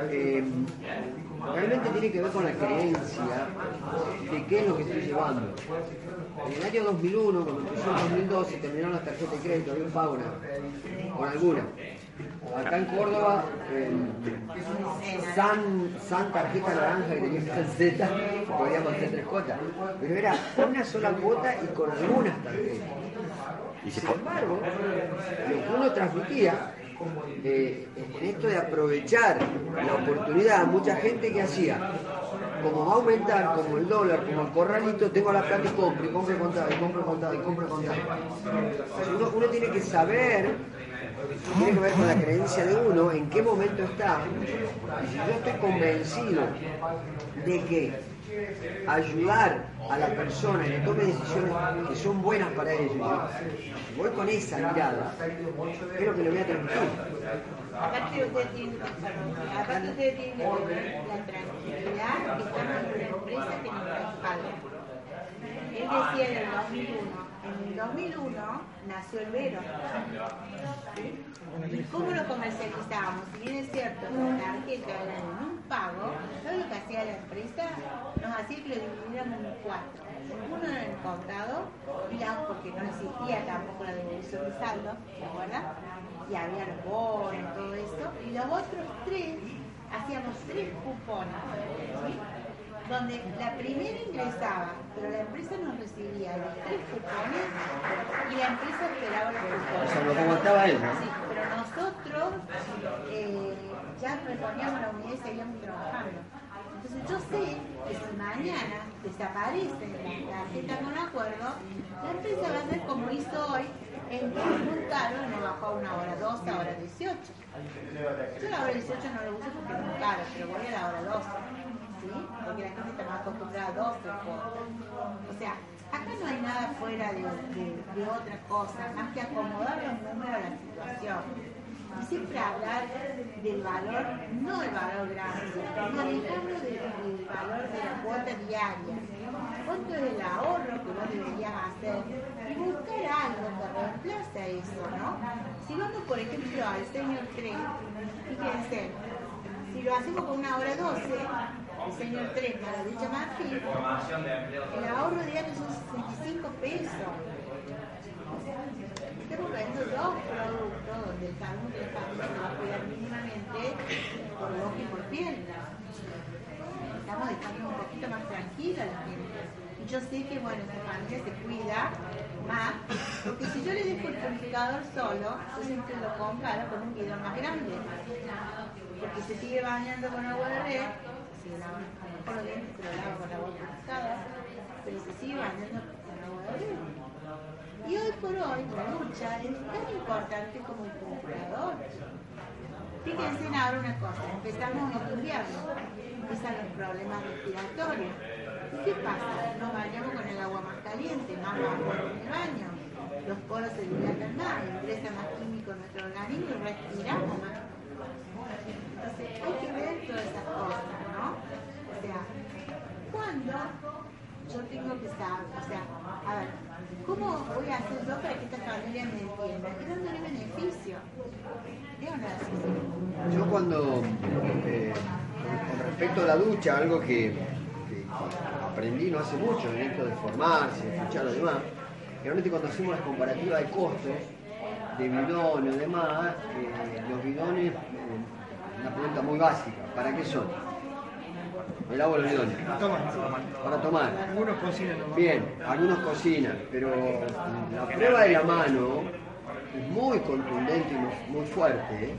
Eh, realmente tiene que ver con la creencia de qué es lo que estoy llevando. En el año 2001, cuando empezó el 2012, terminaron las tarjetas de crédito, había un nada, con alguna. Acá en Córdoba, San, San tarjeta naranja que tenía San Z, podíamos hacer tres cuotas, pero era una sola cuota y con algunas tarjetas. Y Sin embargo, lo que uno transmitía, eh, en esto de aprovechar la oportunidad, mucha gente que hacía, como va a aumentar, como el dólar, como el corralito, tengo la plata y compro, y compro y contado, y compro y contado, y compro y contado. Uno tiene que saber, tiene que ver con la creencia de uno, en qué momento está, y si yo estoy convencido de que ayudar a la persona que tome decisiones que son buenas para ellos, si voy con esa mirada, ¿qué es lo que le voy a transmitir? Aparte usted tiene, perdón, aparte usted tiene que tener la tranquilidad que estamos en una empresa que nos respalda. Él decía en el 2001, en el 2001 nació el Vero. ¿Y cómo lo comercializábamos? Si bien es cierto, la tarjeta era en un pago, ¿sabes lo que hacía la empresa? Nos hacía que lo dividiéramos en cuatro. Uno en el contado, porque no existía tampoco la devolución de saldo, ¿se acuerdan? Y había los bonos, todo eso. Y los otros tres, hacíamos tres cupones. Donde la primera ingresaba, pero la empresa nos recibía los tres cupones y la empresa esperaba los cupones. O sea, lo como estaba él, ¿no? Sí, pero nosotros eh, ya reponíamos la unidad y seguíamos trabajando. Entonces yo sé que si mañana desaparece la tarjeta con acuerdo, la empresa va a hacer como hizo hoy, en caro y me bajó a una hora 12, a hora 18. Yo la hora 18 no lo uso porque es muy caro, pero voy a la hora 12. Porque la gente está más acostumbrada a 12 cuotas. O sea, acá no hay nada fuera de, de- de otra cosa, más que acomodar los números a la situación. Y siempre hablar del valor, no del valor grande, manejarlo del, del valor de la cuota diaria. ¿Cuánto es el ahorro que vos deberías hacer? Y buscar algo que reemplace eso, ¿no? Si vamos, por ejemplo, al señor 3, fíjense, si lo hacemos con una hora 12, el señor 3 para dicha marfil, el ahorro diario son 65 pesos. Estamos viendo dos productos donde el salmón de familia se va a cuidar mínimamente por boca y por piel. Estamos dejando un poquito más tranquila la gente. Y yo sé que, bueno, esa familia se cuida más, porque si yo le dejo el purificador solo, yo siempre lo comparo con un bidón más grande. Porque se sigue bañando con agua de red, se lava a lo mejor se lo lava con agua purificada, pero se sigue bañando con agua de red. Y hoy por hoy la ducha es tan importante como el purificador. Fíjense en ahora una cosa, empezamos el invierno, empiezan los problemas respiratorios. ¿Y qué pasa? Nos bañamos con el agua más caliente, más agua en el baño. Los poros se dilatan más, ingresa más químico en nuestro organismo y respiramos más. Entonces hay que ver todas esas cosas, sea, ¿cuándo yo tengo que saber? O sea, a ver, ¿cómo voy a hacer yo para que esta familia me entienda? Y dándole beneficio. Yo cuando, eh, con respecto a la ducha, algo que, que aprendí no hace mucho en esto de formarse, de escuchar a los demás, realmente cuando hacemos las comparativas de costos de bidones y demás, eh, los bidones, eh, una pregunta muy básica, ¿para qué son? Me lavo los bidones. Toma. Para tomar. Algunos cocinan nomás. Bien, algunos cocinan, pero la prueba de la mano es muy contundente y muy- fuerte. ¿eh?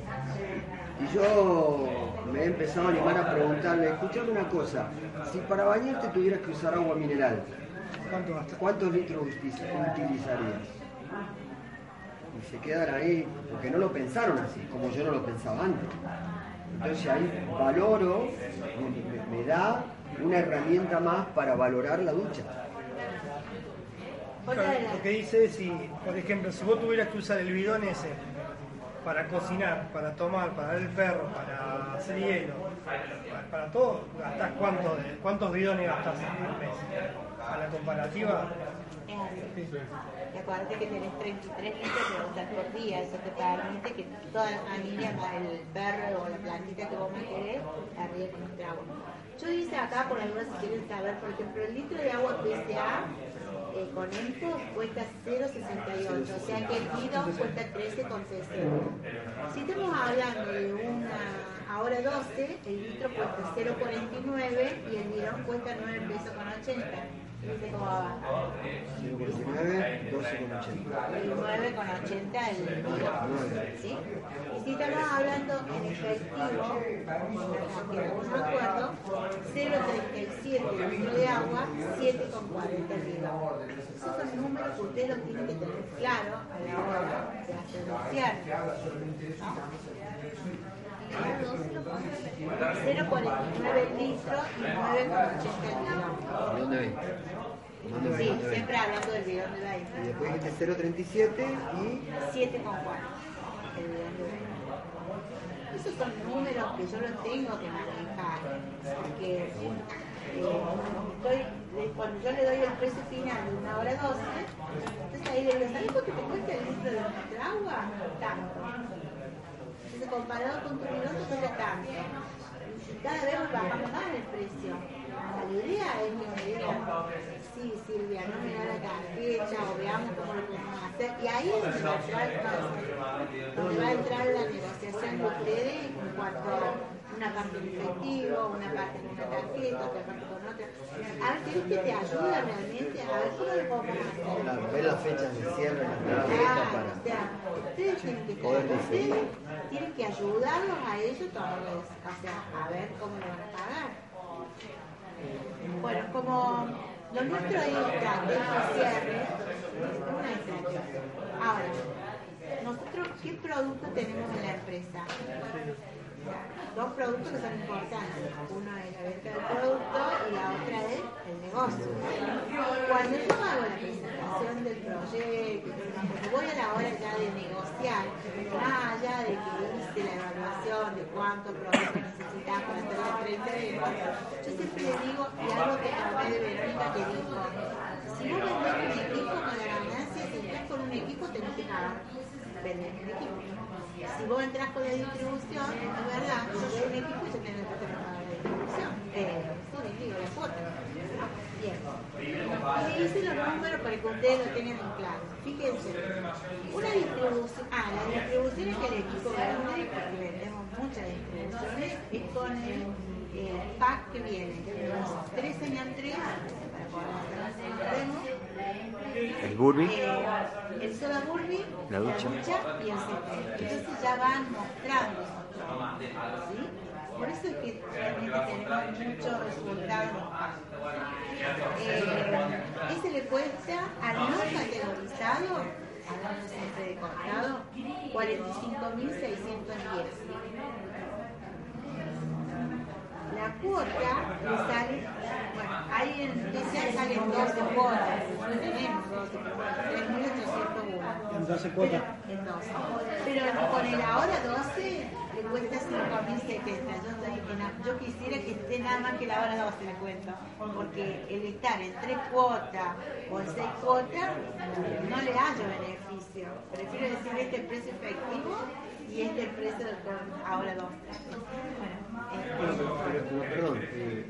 Y yo me he empezado a animar a preguntarle, escuchame una cosa, si para bañarte tuvieras que usar agua mineral. ¿cuántos litros utilizarías? Y se quedan ahí, porque no lo pensaron así, como yo no lo pensaba antes. Entonces ahí valoro, me, me da una herramienta más para valorar la ducha. Lo que dice es si, por ejemplo, si vos tuvieras que usar el bidón ese para cocinar, para tomar, para dar el perro, para hacer hielo, para, para todo, ¿gastás cuánto de- cuántos bidones gastás en un mes? A la comparativa. Y acuérdate que tenés 33 litros de usar por día, eso te permite que toda la familia, más el perro o la plantita que vos me querés, arriba con este agua. Yo hice acá, por algunas si quieren saber, por ejemplo, el litro de agua PCA eh, con esto cuesta 0,68, o sea que el bidón cuesta 13,60. Si estamos hablando de una ahora 12, el litro cuesta 0,49 y el bidón cuesta 9 pesos con 80. ¿Viste cómo va? 0,49, 12,80. Y 9 con 80 el bidón. ¿Sí? Y si estamos hablando en efectivo, que no me acuerdo, 0,37 el litro de agua, 7,40 el bidón. Esos son números que ustedes los tienen que tener claro a la hora de asociar. ¿no? 0,49 litros y 9,80 el bidón. ¿Dónde ven? ¿Dónde Sí, siempre hablando del bidón de Y 20. después dijiste 0,37 y 7,4 el bidón de 20. Esos son números que yo los tengo que manejar, porque eh, estoy, eh, cuando yo le doy el precio final de una hora 12, entonces ahí le digo, ¿sabes cuánto te cuesta el litro de nuestra agua? Tanto. Comparado con tu te cuesta tanto. Y cada vez bajamos más el precio. La idea es que me sí, Silvia, no me da la tarjeta o veamos cómo lo podemos hacer. Y ahí es donde va a entrar, donde va a entrar la negociación de ustedes en cuanto una parte en efectivo, una parte en una tarjeta, otra parte con otra. A ver, ¿querés que te ayude realmente? A ver cómo lo podemos hacer. claro, ver las fechas de cierre en la tarjeta Claro, para. o sea, ustedes tienen que poder ustedes tienen que ayudarlos a ellos tomarles, o sea, a ver cómo lo van a pagar. Bueno, como lo nuestro es estrategia cierre, es una estrategia. Ahora, nosotros, ¿qué producto tenemos en la empresa? Dos productos que son importantes. Uno es la venta del producto y la otra es el negocio. Cuando yo hago la presentación del proyecto, cuando voy a la hora ya de negociar, más allá de que hice la evaluación de cuánto producto necesitas para hacer la 30 de yo siempre le digo, y algo que traté de Verónica que dijo, si vos vendés un equipo con la ganancia, si entras con un equipo tenés que pagar Si vos entras con la distribución, es verdad, yo soy un equipo y yo tengo que pagar la distribución. Eh, digo, la cuota. Bien. Y le hice los números para que ustedes lo tengan en claro. Fíjense, una distribución, ah, la distribución es que el equipo grande, porque vendemos muchas distribuciones, es con el eh, pack que viene, los tres señal 3, la El Burby. eh, el soda burby, La ducha. y el CP. Entonces ya van mostrando esos ¿sí? Por eso es que realmente tenemos muchos resultados. Eh, ese le cuesta al no categorizado, hablando siempre de contado, 45.610. La cuota le sale, bueno, ahí en especial salen 12 cuotas, no tenemos 12, pero 3.801. En 12 cuotas. Pero, en 12. Pero con el ahora 12 le cuesta 5.070. Yo, la- yo quisiera que esté nada más que la hora 12 le cuento, porque el estar en 3 cuotas o en 6 cuotas no le hallo beneficio. Prefiero decir este precio efectivo y este precio con ahora 12. Bueno, este, Pero, pero, pero, perdón, eh,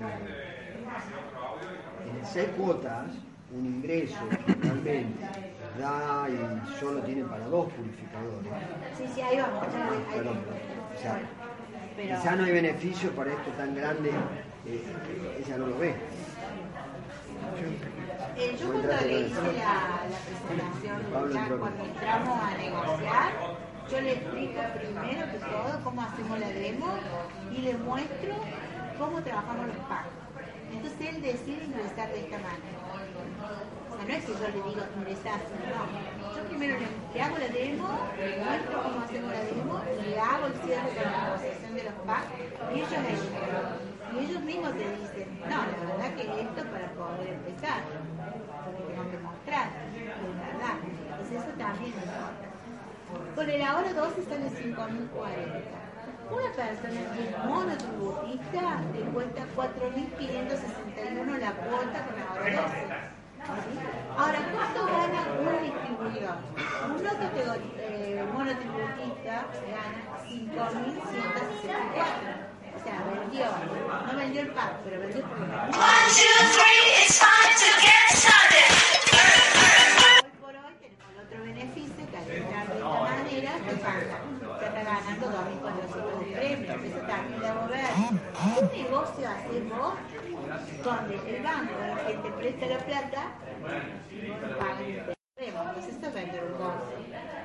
en seis cuotas, un ingreso realmente da y solo tiene para dos purificadores. Sí, sí, ahí vamos. Perdón, tengo. o sea, Pero- quizá no hay beneficio para esto tan grande, eh, ella no lo ve. Eh, yo cuando le hice la, la presentación, ya cuando entramos a negociar, yo le explico primero que todo cómo hacemos la demo y le muestro cómo trabajamos los pagos. Entonces él decide ingresar de esta manera. O sea, no es que yo le digo ingresar, no. Yo primero le, hago la demo, le muestro cómo hacemos la demo, le hago el cierre de la negociación de los packs y ellos. Y ellos mismos te dicen, no, la verdad que esto es para poder empezar, porque tengo que mostrar, es verdad. Entonces eso también importa. Con el ahora 12 sale 5.040. Una persona que es monotributista le cuesta 4.561 la cuota con ahora 12. ¿sí? Ahora, ¿cuánto gana un distribuidor? Un eh, monotributista gana 5.164. O sea, vendió, no vendió el pack, pero vendió lo menos. One, two, three, it's time to get started. Te pasa. Se está ganando 2.400 de premios. Eso también debo ver. ¿Qué negocio haces vos donde el banco, la gente presta la plata paga premio? Entonces eso es vender un negocio.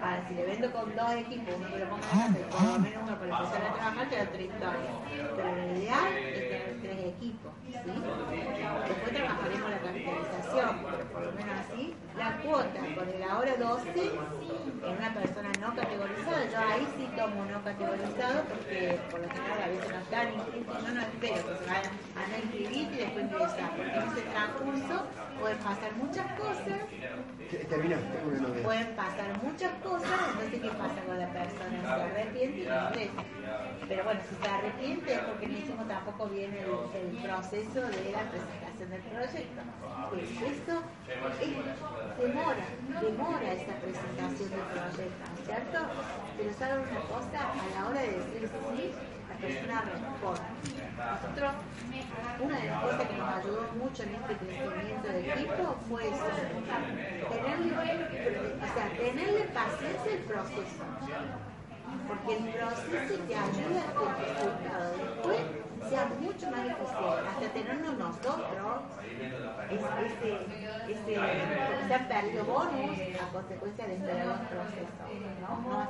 Ahora, si le vendo con dos equipos, uno que lo ponga en casa y por lo menos uno para empezar a trabajar, te da otra historia. Pero lo ideal es tener tres equipos. ¿sí? Después trabajaremos la capitalización, pero por lo menos así, la cuota con el ahora 12 en una persona no categorizada. Yo ahí sí tomo no categorizado porque por lo general a veces no están inscritos. Yo no espero que se vayan a no inscribir y después ingresar, porque en ese transcurso pueden pasar muchas cosas pueden pasar muchas cosas, entonces ¿qué pasa con la persona? Se arrepiente y no ingresa. Pero bueno, si se arrepiente es porque no hicimos tampoco bien el, el proceso de la presentación del proyecto. Pues eso es- demora, demora esa presentación del proyecto, ¿no es cierto? Pero saben una cosa, a la hora de decir sí, la persona responde. Nosotros, una de las cosas que nos ayudó mucho en este crecimiento del equipo fue eso, tenerle, o sea, paciencia al proceso. Porque el proceso te ayuda a el resultado después sea mucho más eficiente, hasta tenernos nosotros ese, ese, ese, perdido bonus a consecuencia de esperar los procesos, ¿no?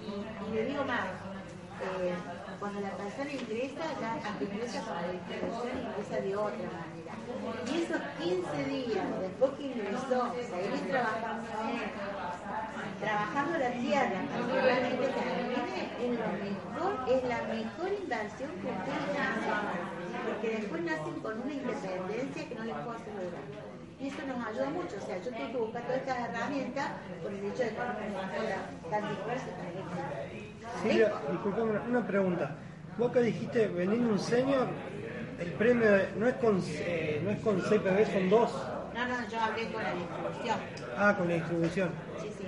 Y, le digo más, eh, cuando la persona ingresa, ya ingresa con la distribución, ingresa de otra manera. Y esos 15 días después que ingresó, seguir trabajando trabajando la tierra para termine, es lo mejor, es la mejor inversión que ustedes hacen. Porque después nacen con una independencia que no les puedo asegurar. Y eso nos ayuda mucho. O sea, yo tuve que buscar todas estas herramientas por el hecho de que no me tan disperso y tan. Silvia, disculpame una, pregunta. Vos acá dijiste, vendiendo un senior, el premio no es con, eh, no es con CPB, son dos. No, no, yo hablé con la distribución. Ah, con la distribución. Sí, sí.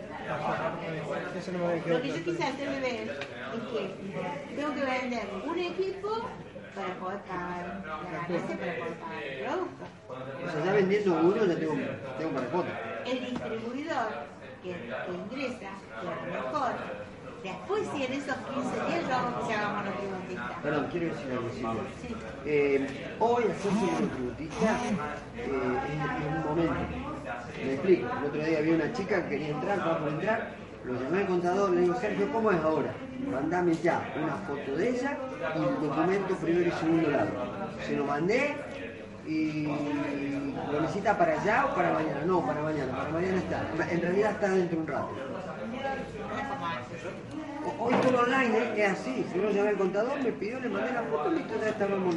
Lo que yo quise hacerle ver es que tengo que vender un equipo para poder pagar la ganancia, para poder pagar el producto. O sea, ya vendiendo uno ya tengo, tengo para cuota. El distribuidor que, que ingresa, que a lo mejor, después si en esos 15 días yo hago que se haga monotributista. Perdón, quiero decir algo, Silvia. Sí. Eh, hoy hacerse monotributista eh, es, es un momento. Me explico. El otro día había una chica que quería entrar, estaba por entrar, lo llamé al contador, le digo, Sergio, ¿cómo es ahora? Mandame ya una foto de ella y el documento primero y segundo lado. Se lo mandé y lo necesita para allá o para mañana. No, para mañana, para mañana está. En realidad está dentro de un rato. Hoy todo online ¿eh? es así. Si uno llama al contador, me pidió, le mandé la foto y listo, ya estábamos,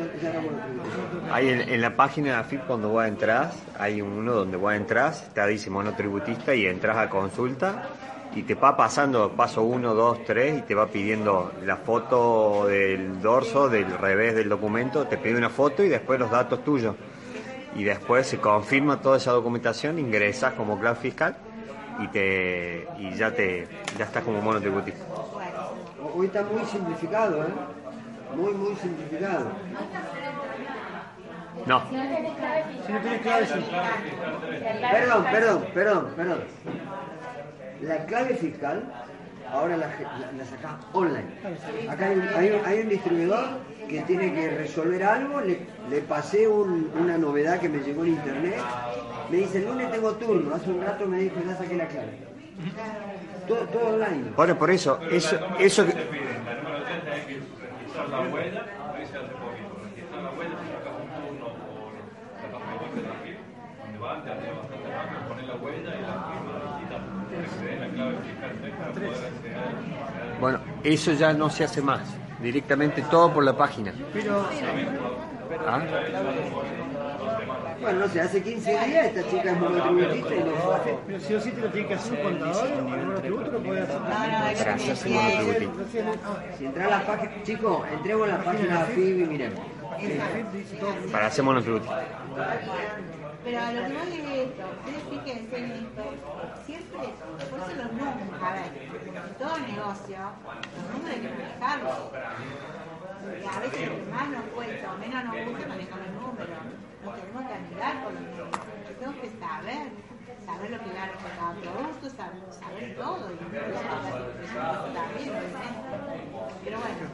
Ahí en, en la página de AFIP cuando vos entras, hay uno donde vos entras, está dice monotributista y entras a consulta y te va pasando paso 1, 2, 3 y te va pidiendo la foto del dorso, del revés del documento, te pide una foto y después los datos tuyos. Y después se confirma toda esa documentación, ingresas como clave fiscal y te y ya te ya estás como monotributista. Hoy está muy simplificado, ¿eh? Muy, muy simplificado. No, Si no tienes clave, sí. Perdón, perdón, perdón, perdón. La clave fiscal ahora la, la, la sacás online. Acá hay un, hay un- hay un distribuidor que tiene que resolver algo, le, le pasé un- una novedad que me llegó en internet. Me dice, el lunes tengo turno, hace un rato me dijo, ya saqué la clave. Todo, todo online. bueno, por eso, eso, eso que- te piden la número 30 hay que registrar la huella, ahí se hace poquito. Registrar la huella, sacas un turno por la página web de la FIP, donde va, te hace bastante rápido, pones la huella y la firma digital. Para que te den la clave fiscal para poder acceder a Bueno, eso ya no se hace más. Directamente todo por la página. Pero, ¿Ah? Bueno, no sé, hace 15 días esta chica es monotributista y no fue. Pero si o sí te lo tiene que hacer un contador, el monotributo lo puede hacer. Decía él. monotributista. Si entra a la página, chicos, entremos a la página de FIB y miremos. Para hacer monotributista. Pero a lo que voy es esto, ustedes fíjense en esto, siempre, por eso los números, a ver, en todo negocio, los números hay que manejarlos. Y a veces más nos cuesta o menos nos gusta manejar los números. Que amigar con los números. Tenemos que saber, saber lo que gano por cada producto, saber, saber todo. Y también. Pero bueno,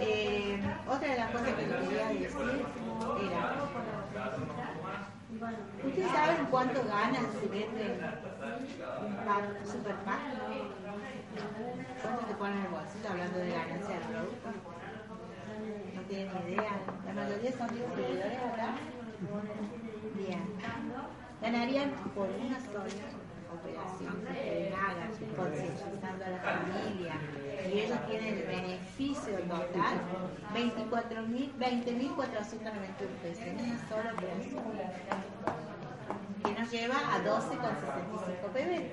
eh, otra de las cosas que les quería decir era, ¿Ustedes saben cuánto ganan si venden un pack, super pack? ¿Cuánto te ponen en el bolsillo hablando de ganancia del producto? No tienen idea. La mayoría son distribuidores acá. Bien. Ganarían por una sola operación hagan, concientizando a la familia. Y ellos tienen el beneficio total 24.000, 20.491 pesos en una sola operación que nos lleva a 12,65 pb.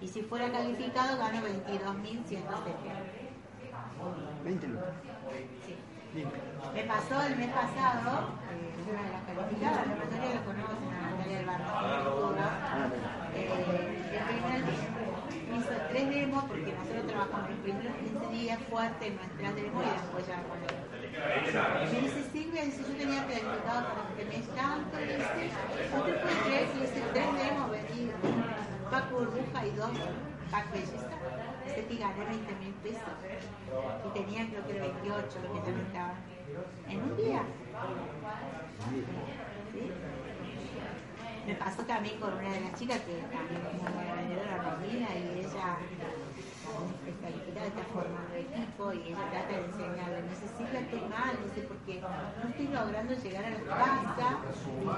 Y si fuera calificado, gano 22.170. 20 lucas. Sí. Me pasó el mes pasado, eh, una de las calificadas, la mayoría lo conocen, a Natalia del Barrio, eh, el primer hizo tres demos porque nosotros trabajamos los primeros 15 días fuerte en nuestras demos y después ya con él. Me dice Silvia, dice, yo tenía planificado para este mes tanto, dice, usted puede creer que hice tres demos, vendí un pack burbuja y dos pack belleza. Dice que gané 20 mil pesos. Y tenía creo que 28 lo que estaba en un día. Me pasó también con una de las chicas que también es una buena vendedora, y ella es calificada, está formando equipo y ella trata de enseñarle. Me Silvia, estoy mal, dice, porque no estoy logrando llegar a la casa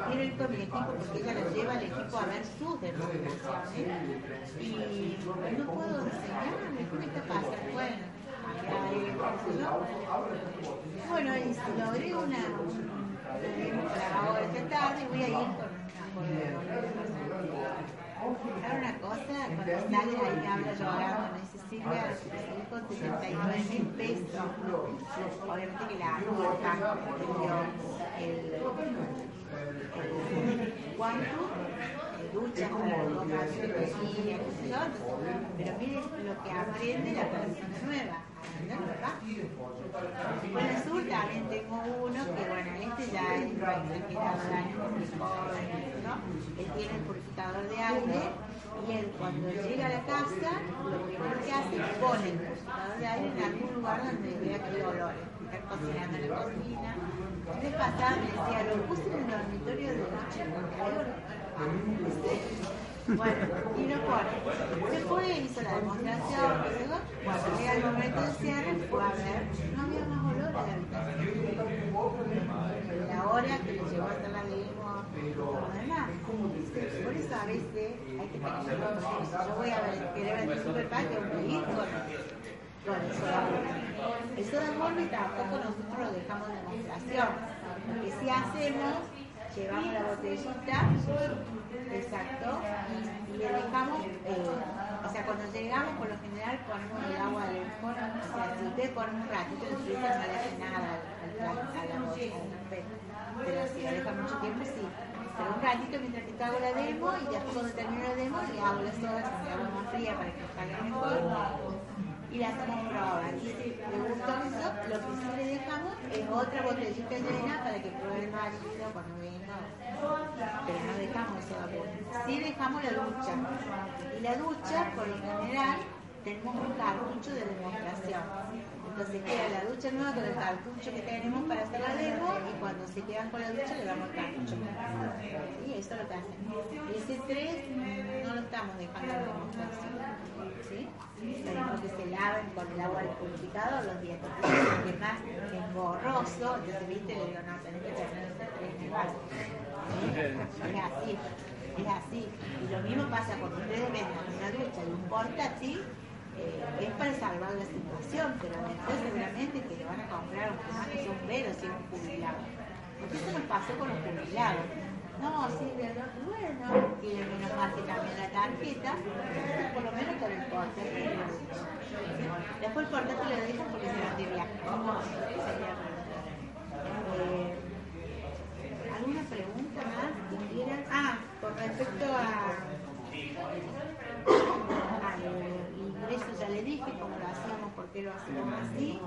quiero ir con mi equipo porque ella lo lleva al equipo a ver sus demostraciones y no puedo enseñarle, ¿qué está pasando? Bueno. Bueno, y logré una, ahora esta tarde, voy a ir con ¿Sabe una cosa? Cuando sale ahí me habla llorando, me dice Silvia, salí con 79 mil pesos. Obviamente que la banca me dio el, el cuánto, el ducha para la sé yo. Pero mire lo que aprende la persona nueva. Bueno, sur también tengo uno que, bueno, este ya es joven, ¿no? Él tiene el purificador de aire y él cuando llega a la casa, lo primero que hace es pone el purificador de aire en algún lugar donde vea que hay olores. Está cocinando la cocina. El mes pasado me decía, lo puse en el dormitorio de noche porque. Bueno, y lo pone. Se fue, hizo la demostración. Cuando llega el momento del cierre, fue a ver, no había más olor en la habitación. La hora que le llevó a hacer la demás. Por eso a veces hay que tener yo voy a ver, querer superpack, tengo que ir con, el soda. El soda tampoco nosotros lo dejamos de demostración. Lo que sí hacemos llevamos la botellita, exacto, y, le dejamos, eh, o sea, cuando llegamos, por lo general ponemos el agua del limón, o sea, si un ratito no le hace nada al, al, al- a la botella, pero si la deja mucho tiempo, sí. Pero un ratito mientras que hago la demo y después cuando termino la demo le hago la soda con agua más fría para que salga mejor y la hacemos probar. Le gustó eso, lo que sí le dejamos es otra botellita llena para que pruebe el marido cuando venga. Pero no dejamos soda pura. Sí dejamos la ducha. Y la ducha, por lo general, tenemos un cartucho de demostración. Entonces queda la ducha nueva con el cartucho que tenemos para hacer la demo y cuando se quedan con la ducha le damos el cartucho. Y eso es lo que hacen. Ese 3 no lo estamos dejando en. ¿sí? Que se laven con el agua del purificador los dientes. Porque es más engorroso, entonces viste, le digo, no, tenés que tener ese 3 en el vaso. ¿sí? Es así, es así. Y lo mismo pasa cuando ustedes vendan una ducha y un portátil, eh, es para salvar la situación, pero después seguramente que le van a comprar un que veros si es un jubilado. Porque eso nos pasó con los jubilados. No, de verdad, bueno, y menos mal que cambió la tarjeta, por lo menos con el portátil. Después el portátil lo dejan porque se van de viaje. Eh, ¿Alguna pregunta más que quieran? Ah, con respecto a ingreso ya le dije cómo lo hacíamos, por qué lo hacíamos así.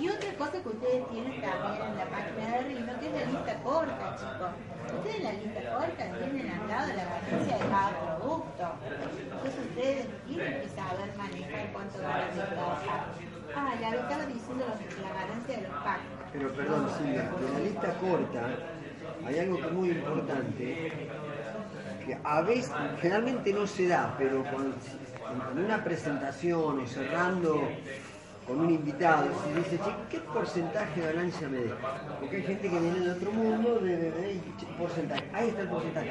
Y otra cosa que ustedes tienen también en la página de Rino, que es la lista corta, chicos. Ustedes en la lista corta tienen al lado la ganancia de cada producto. Entonces ustedes tienen que saber manejar cuánto de cada. Ah, ya estaba diciendo la ganancia de los packs. Pero perdón, Silvia, de la lista corta hay algo que es muy importante, que a veces, generalmente no se da, pero cuando- en una presentación o cerrando con un invitado, se dice, che, ¿qué porcentaje de ganancia me deja? Porque hay gente que viene de otro mundo, de, porcentaje, ahí está el porcentaje.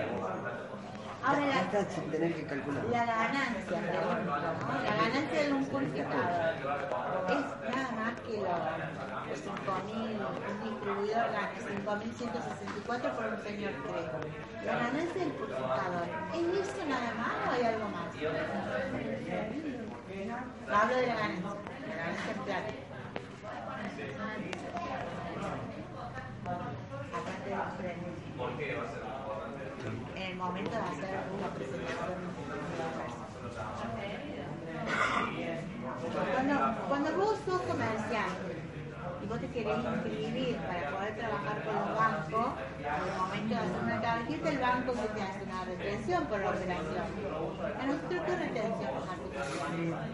Ahora la, está sin tener que calcular. La ganancia, la ganancia de un purificador es nada más que los, los 5.000, un distribuidor gana 5.164 por un señor creo. La ganancia del purificador, ¿es eso nada más o hay algo más? Hablo de la ganancia, la ganancia en plata. Aparte de los premios. En el momento de hacer una presentación cuando, cuando vos sos comerciante y vos te querés inscribir para poder trabajar con los bancos, en el momento de hacer una tarjeta, el banco que te hace una retención por la operación. A nosotros, ¿qué retención nos?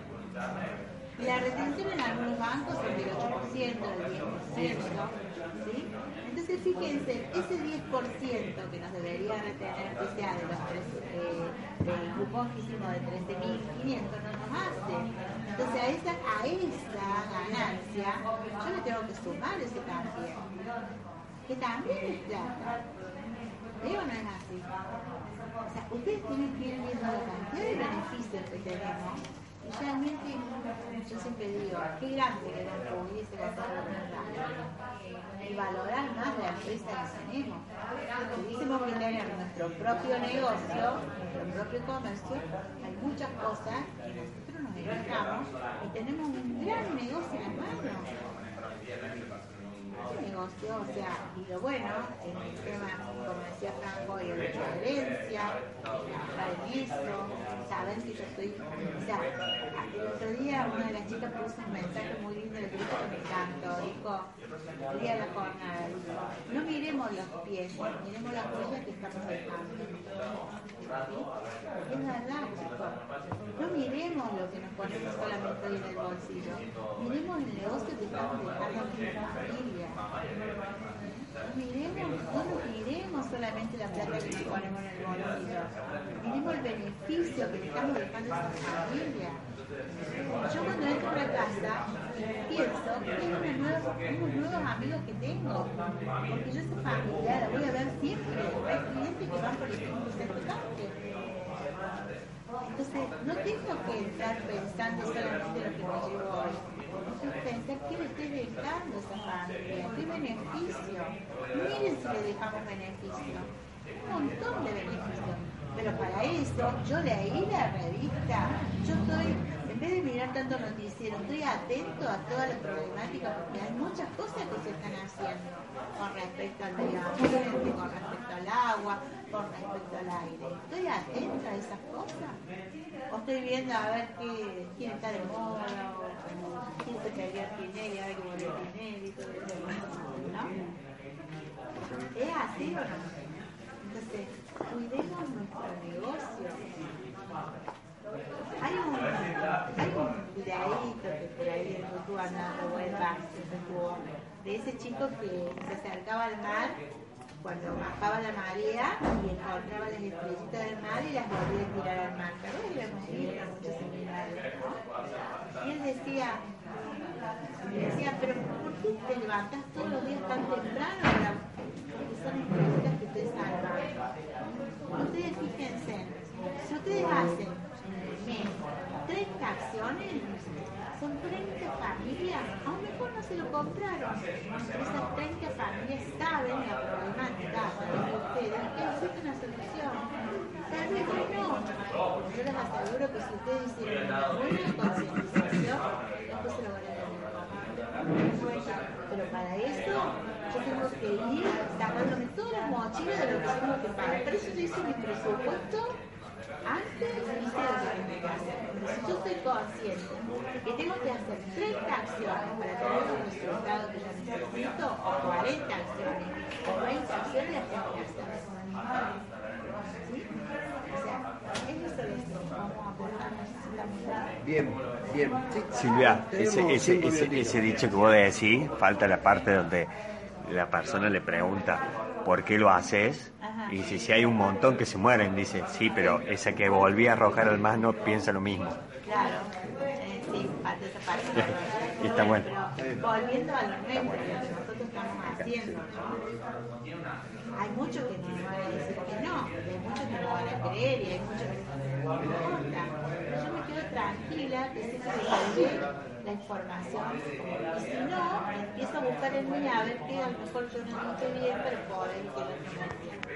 Y la retención en algunos bancos es del 8%, del 10%, ¿sí? Entonces fíjense, ese 10% que nos debería retener, que sea de los tres, eh, del cupón que hicimos de 13.500, no nos hace. Entonces a esa, ganancia yo le tengo que sumar ese también, que también es plata. ¿Sí o no es así? O sea, ustedes tienen que ir viendo la cantidad de beneficios que tenemos y realmente, yo siempre digo, qué grande que la pudiese hacer la y valorar más la empresa que tenemos. Si tuviésemos que tener nuestro propio negocio, nuestro propio comercio, hay muchas cosas que nosotros nos dedicamos y tenemos un gran negocio en mano negocio, o sea, y lo bueno, en el tema, como decía Franco, y de la herencia, trabajar en eso, saber que yo estoy, o sea, el otro día una de las chicas puso un mensaje muy lindo grupo que me encantó, dijo, el día de la jornada, no miremos los pies, miremos las huellas que estamos dejando. Es verdad. No miremos lo que nos ponemos solamente hoy en el bolsillo. Miremos el negocio que estamos dejando a nuestra familia. No miremos, no nos miremos solamente la plata que nos ponemos en el bolsillo. Miremos el beneficio que estamos dejando a esa familia. Yo cuando entro a una casa pienso que es unos nuevos amigos que tengo, porque yo esa familia la voy a ver siempre. Hay clientes que van por el 5% canje. Entonces, no tengo que estar pensando solamente lo que me llevo hoy. Tengo que pensar qué le estoy dejando esa familia, qué beneficio. Miren si le dejamos beneficio. Un montón de beneficios. Pero para eso, yo leí la revista, yo estoy, en vez de mirar tanto noticiero, estoy atento a toda la problemática porque hay muchas cosas que se están haciendo con respecto al medio ambiente, con respecto al agua, con respecto al aire. Estoy atenta a esas cosas. O estoy viendo a ver qué, quién está de moda, o quién se peleó a Tinelli, a ver qué volvió Tinelli, todo eso. ¿Es así o no? Entonces, cuidemos nuestro negocio. Hay un, hay videíto que por ahí en YouTube anda dando vueltas, de ese chico que se acercaba al mar cuando bajaba la marea y encontraba las estrellitas del mar y las volvía a tirar al mar. ¿no? Y él decía, decía, pero ¿por qué te levantas todos los días tan temprano? Para, porque son estrellitas que te salvan. Ustedes fíjense, si ustedes hacen tres canciones, son 30 familias, a lo mejor no se lo compraron. Esas 30 familias saben la problemática de ustedes, existe una solución. Tal vez no. Yo les aseguro que si ustedes hicieron una concientización, después se lo van a tener. Pero para eso yo tengo que ir sacándome todas las mochilas de lo que tengo que pagar. Por eso yo hice mi presupuesto antes hice lo que tengo que hacer. Pero si yo soy consciente que tengo que hacer 30 acciones para tener los resultados que yo necesito, o 40 acciones, o 20 acciones, las tengo que hacer. ¿Sí? O sea, eso es. Vamos a poner Bien, bien. Sí, Silvia, ese, ese, ese, ese dicho que vos decís, falta la parte donde la persona le pregunta por qué lo haces. Y dice, si hay un montón que se mueren, dice, sí, pero esa que volví a arrojar al mar no piensa lo mismo. Claro, eh, sí, falta esa parte. Y está bueno. Pero volviendo a los lo que nosotros estamos haciendo, ¿no? Hay muchos que nos van a decir que no, hay muchos que no van a creer, y hay muchos que no importa. Pero yo me quedo tranquila que sé que la información, y si no, empiezo a buscar en mí a ver qué a lo mejor yo no hice bien, pero que lo que no entiendo.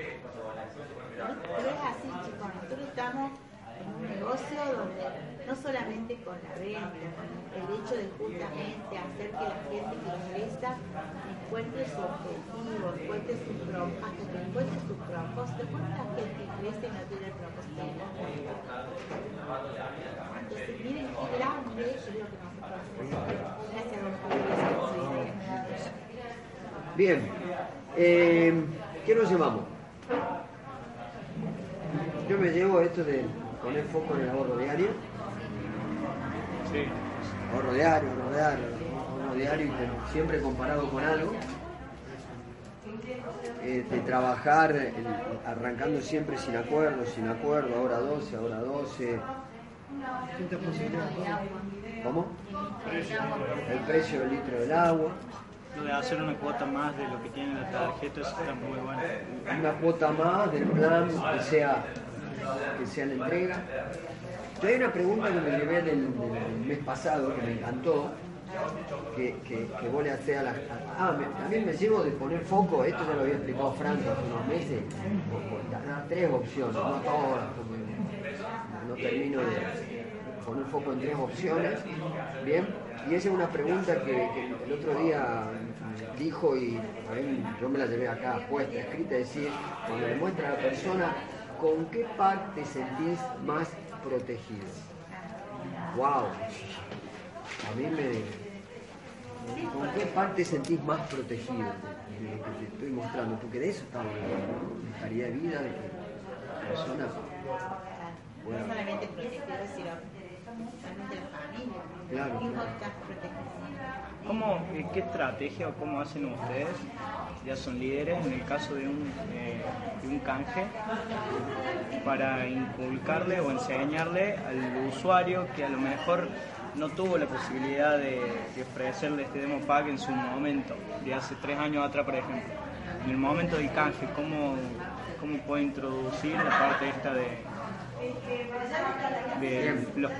Pero es así, chicos, nosotros estamos en un negocio donde no solamente con la venta, con el hecho de justamente hacer que la gente que ingresa encuentre su objetivo, encuentre su propósito, que encuentre su propósito. ¿Cuánta gente ingresa y no tiene propósito? Entonces, miren qué grande es lo que Bien. Eh, ¿Qué nos llevamos? Yo me llevo esto de poner foco en el ahorro diario. Sí. Ahorro diario, ahorro diario, ahorro diario y siempre comparado con algo. Eh, de trabajar el- arrancando siempre sin acuerdo, sin acuerdo, ahora 12, ahora 12. Distintas posibilidades. ¿Cómo? El precio del litro del agua. Lo de hacer una cuota más de lo que tiene la tarjeta, eso está muy bueno. una cuota más del plan que sea, que sea la entrega. Yo hay una pregunta que me llevé del, del mes pasado que me encantó, que, que, que vos le hacés a las... Ah, me- también me llevo de poner foco, esto ya lo había explicado Franco hace unos meses, o- o dar tres opciones, no todas, no termino de poner foco en tres opciones, ¿bien? Y esa es una pregunta que, el otro día dijo y yo me la llevé acá puesta, escrita, es decir, cuando le muestra a la persona con qué parte te sentís más protegido. ¡Wow! A mí me... ¿Con qué parte sentís más protegido te estoy mostrando? Porque de eso estamos hablando, ¿no? Calidad de vida, de que la persona No solamente el protegido, sino realmente la familia. Claro. ¿Cómo, eh, ¿Qué estrategia o cómo hacen ustedes? Ya son líderes en el caso de un, eh, de un canje para inculcarle o enseñarle al usuario que a lo mejor no tuvo la posibilidad de, de ofrecerle este demo pack en su momento, de hace tres años atrás, por ejemplo. En el momento del canje, ¿cómo, cómo puede introducir la parte esta de, de los?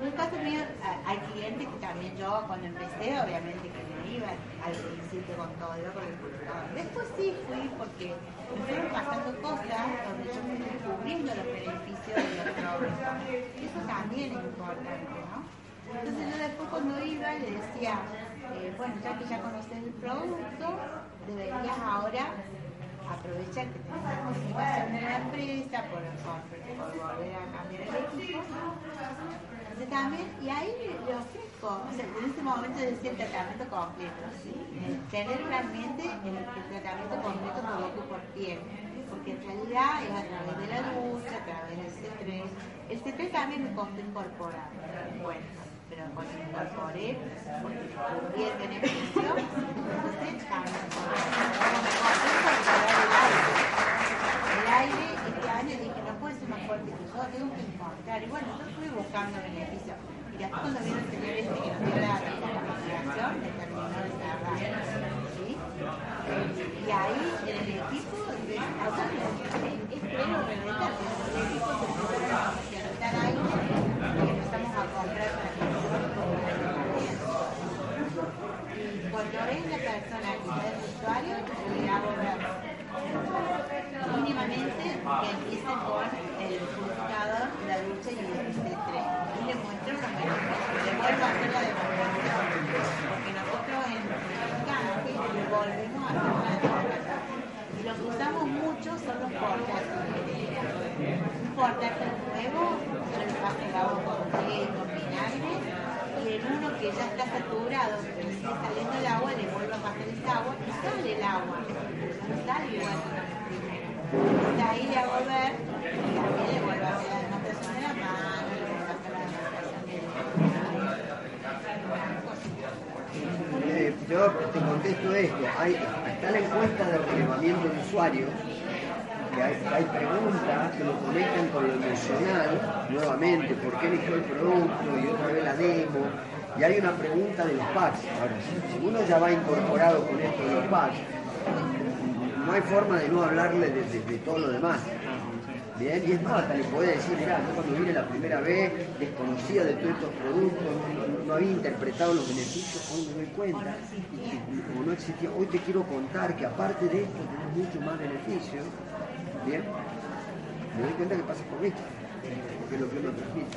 En el caso mío, hay clientes que también yo cuando empecé, obviamente que no iba al principio con todo, iba con el computador. Después sí fui porque me fueron pasando cosas donde yo fui descubriendo los beneficios de los productos. Y eso también es importante, ¿no? Entonces yo después cuando iba le decía, eh, bueno, ya que ya conoces el producto, deberías ahora aprovechar que la participación de la empresa por, por, volver a cambiar el equipo. También, y ahí le ofrezco, o sea, en ese momento decía el tratamiento completo, tener realmente el, el tratamiento completo ojo por piel, porque en realidad es a través de la ducha, a través del C3. El C3 también me costó incorporar, bueno, pero cuando lo incorporé, porque el beneficio, entonces me el aire. El aire este año dije, no puede ser más fuerte que yo, tengo que encontrar. Y bueno, yo fui buscando beneficios. Y después cuando vino el señor este que nos dio la, investigación, me terminó de cerrar. Y ahí en el equipo, de, nosotros es pleno reventar, pero en el equipo se empezó a comercializar aire y empezamos a comprar para que nosotros podamos Y cuando es la persona que es el usuario, le hago ver mínimamente que empiecen con el purificador, la ducha y el C3. Y le muestro los a a lo que usamos mucho son los portátiles. Un nuevo, agua y uno que ya está saturado, sigue saliendo el agua, le vuelvo a pasar esa agua y sale el agua. No sale igual. Entonces ahí le ver y le a hacer la demostración de la mano, le vuelvo a hacer la demostración de Eh, yo te contesto esto, hay, está la encuesta de relevamiento de usuarios, que hay, preguntas que lo conectan con lo emocional, nuevamente, por qué eligió el producto y otra vez la demo, y hay una pregunta de los packs. Si uno ya va incorporado con esto de los packs, no hay forma de no hablarle de todo lo demás. Bien, y es más, hasta le puede decir, mirá, yo cuando vine la primera vez desconocía de todos estos productos, no, había interpretado los beneficios, hoy me doy cuenta, y como no existía, hoy te quiero contar que aparte de esto tenés mucho más beneficios, bien, me doy cuenta que pasa por esto, porque es lo que uno transmite.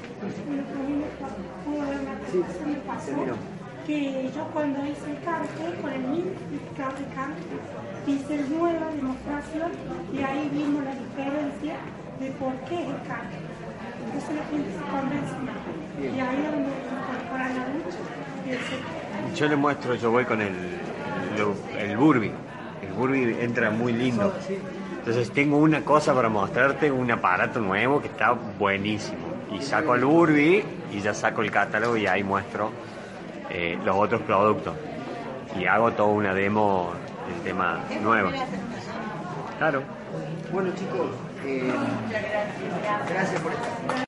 Sí, que yo cuando hice el canje, con el canje, hice nueva demostración y ahí vimos la diferencia de por qué es el canje. Entonces la gente se convence más. Bien. Y ahí es donde incorporan la lucha y el. Yo le muestro, yo voy con el, lo- el Burby. El Burby entra muy lindo. Entonces tengo una cosa para mostrarte, un aparato nuevo que está buenísimo. Y saco el Burby y ya saco el catálogo y ahí muestro eh, los otros productos. Y hago toda una demo del tema nuevo. Claro. Bueno chicos, eh, gracias por estar.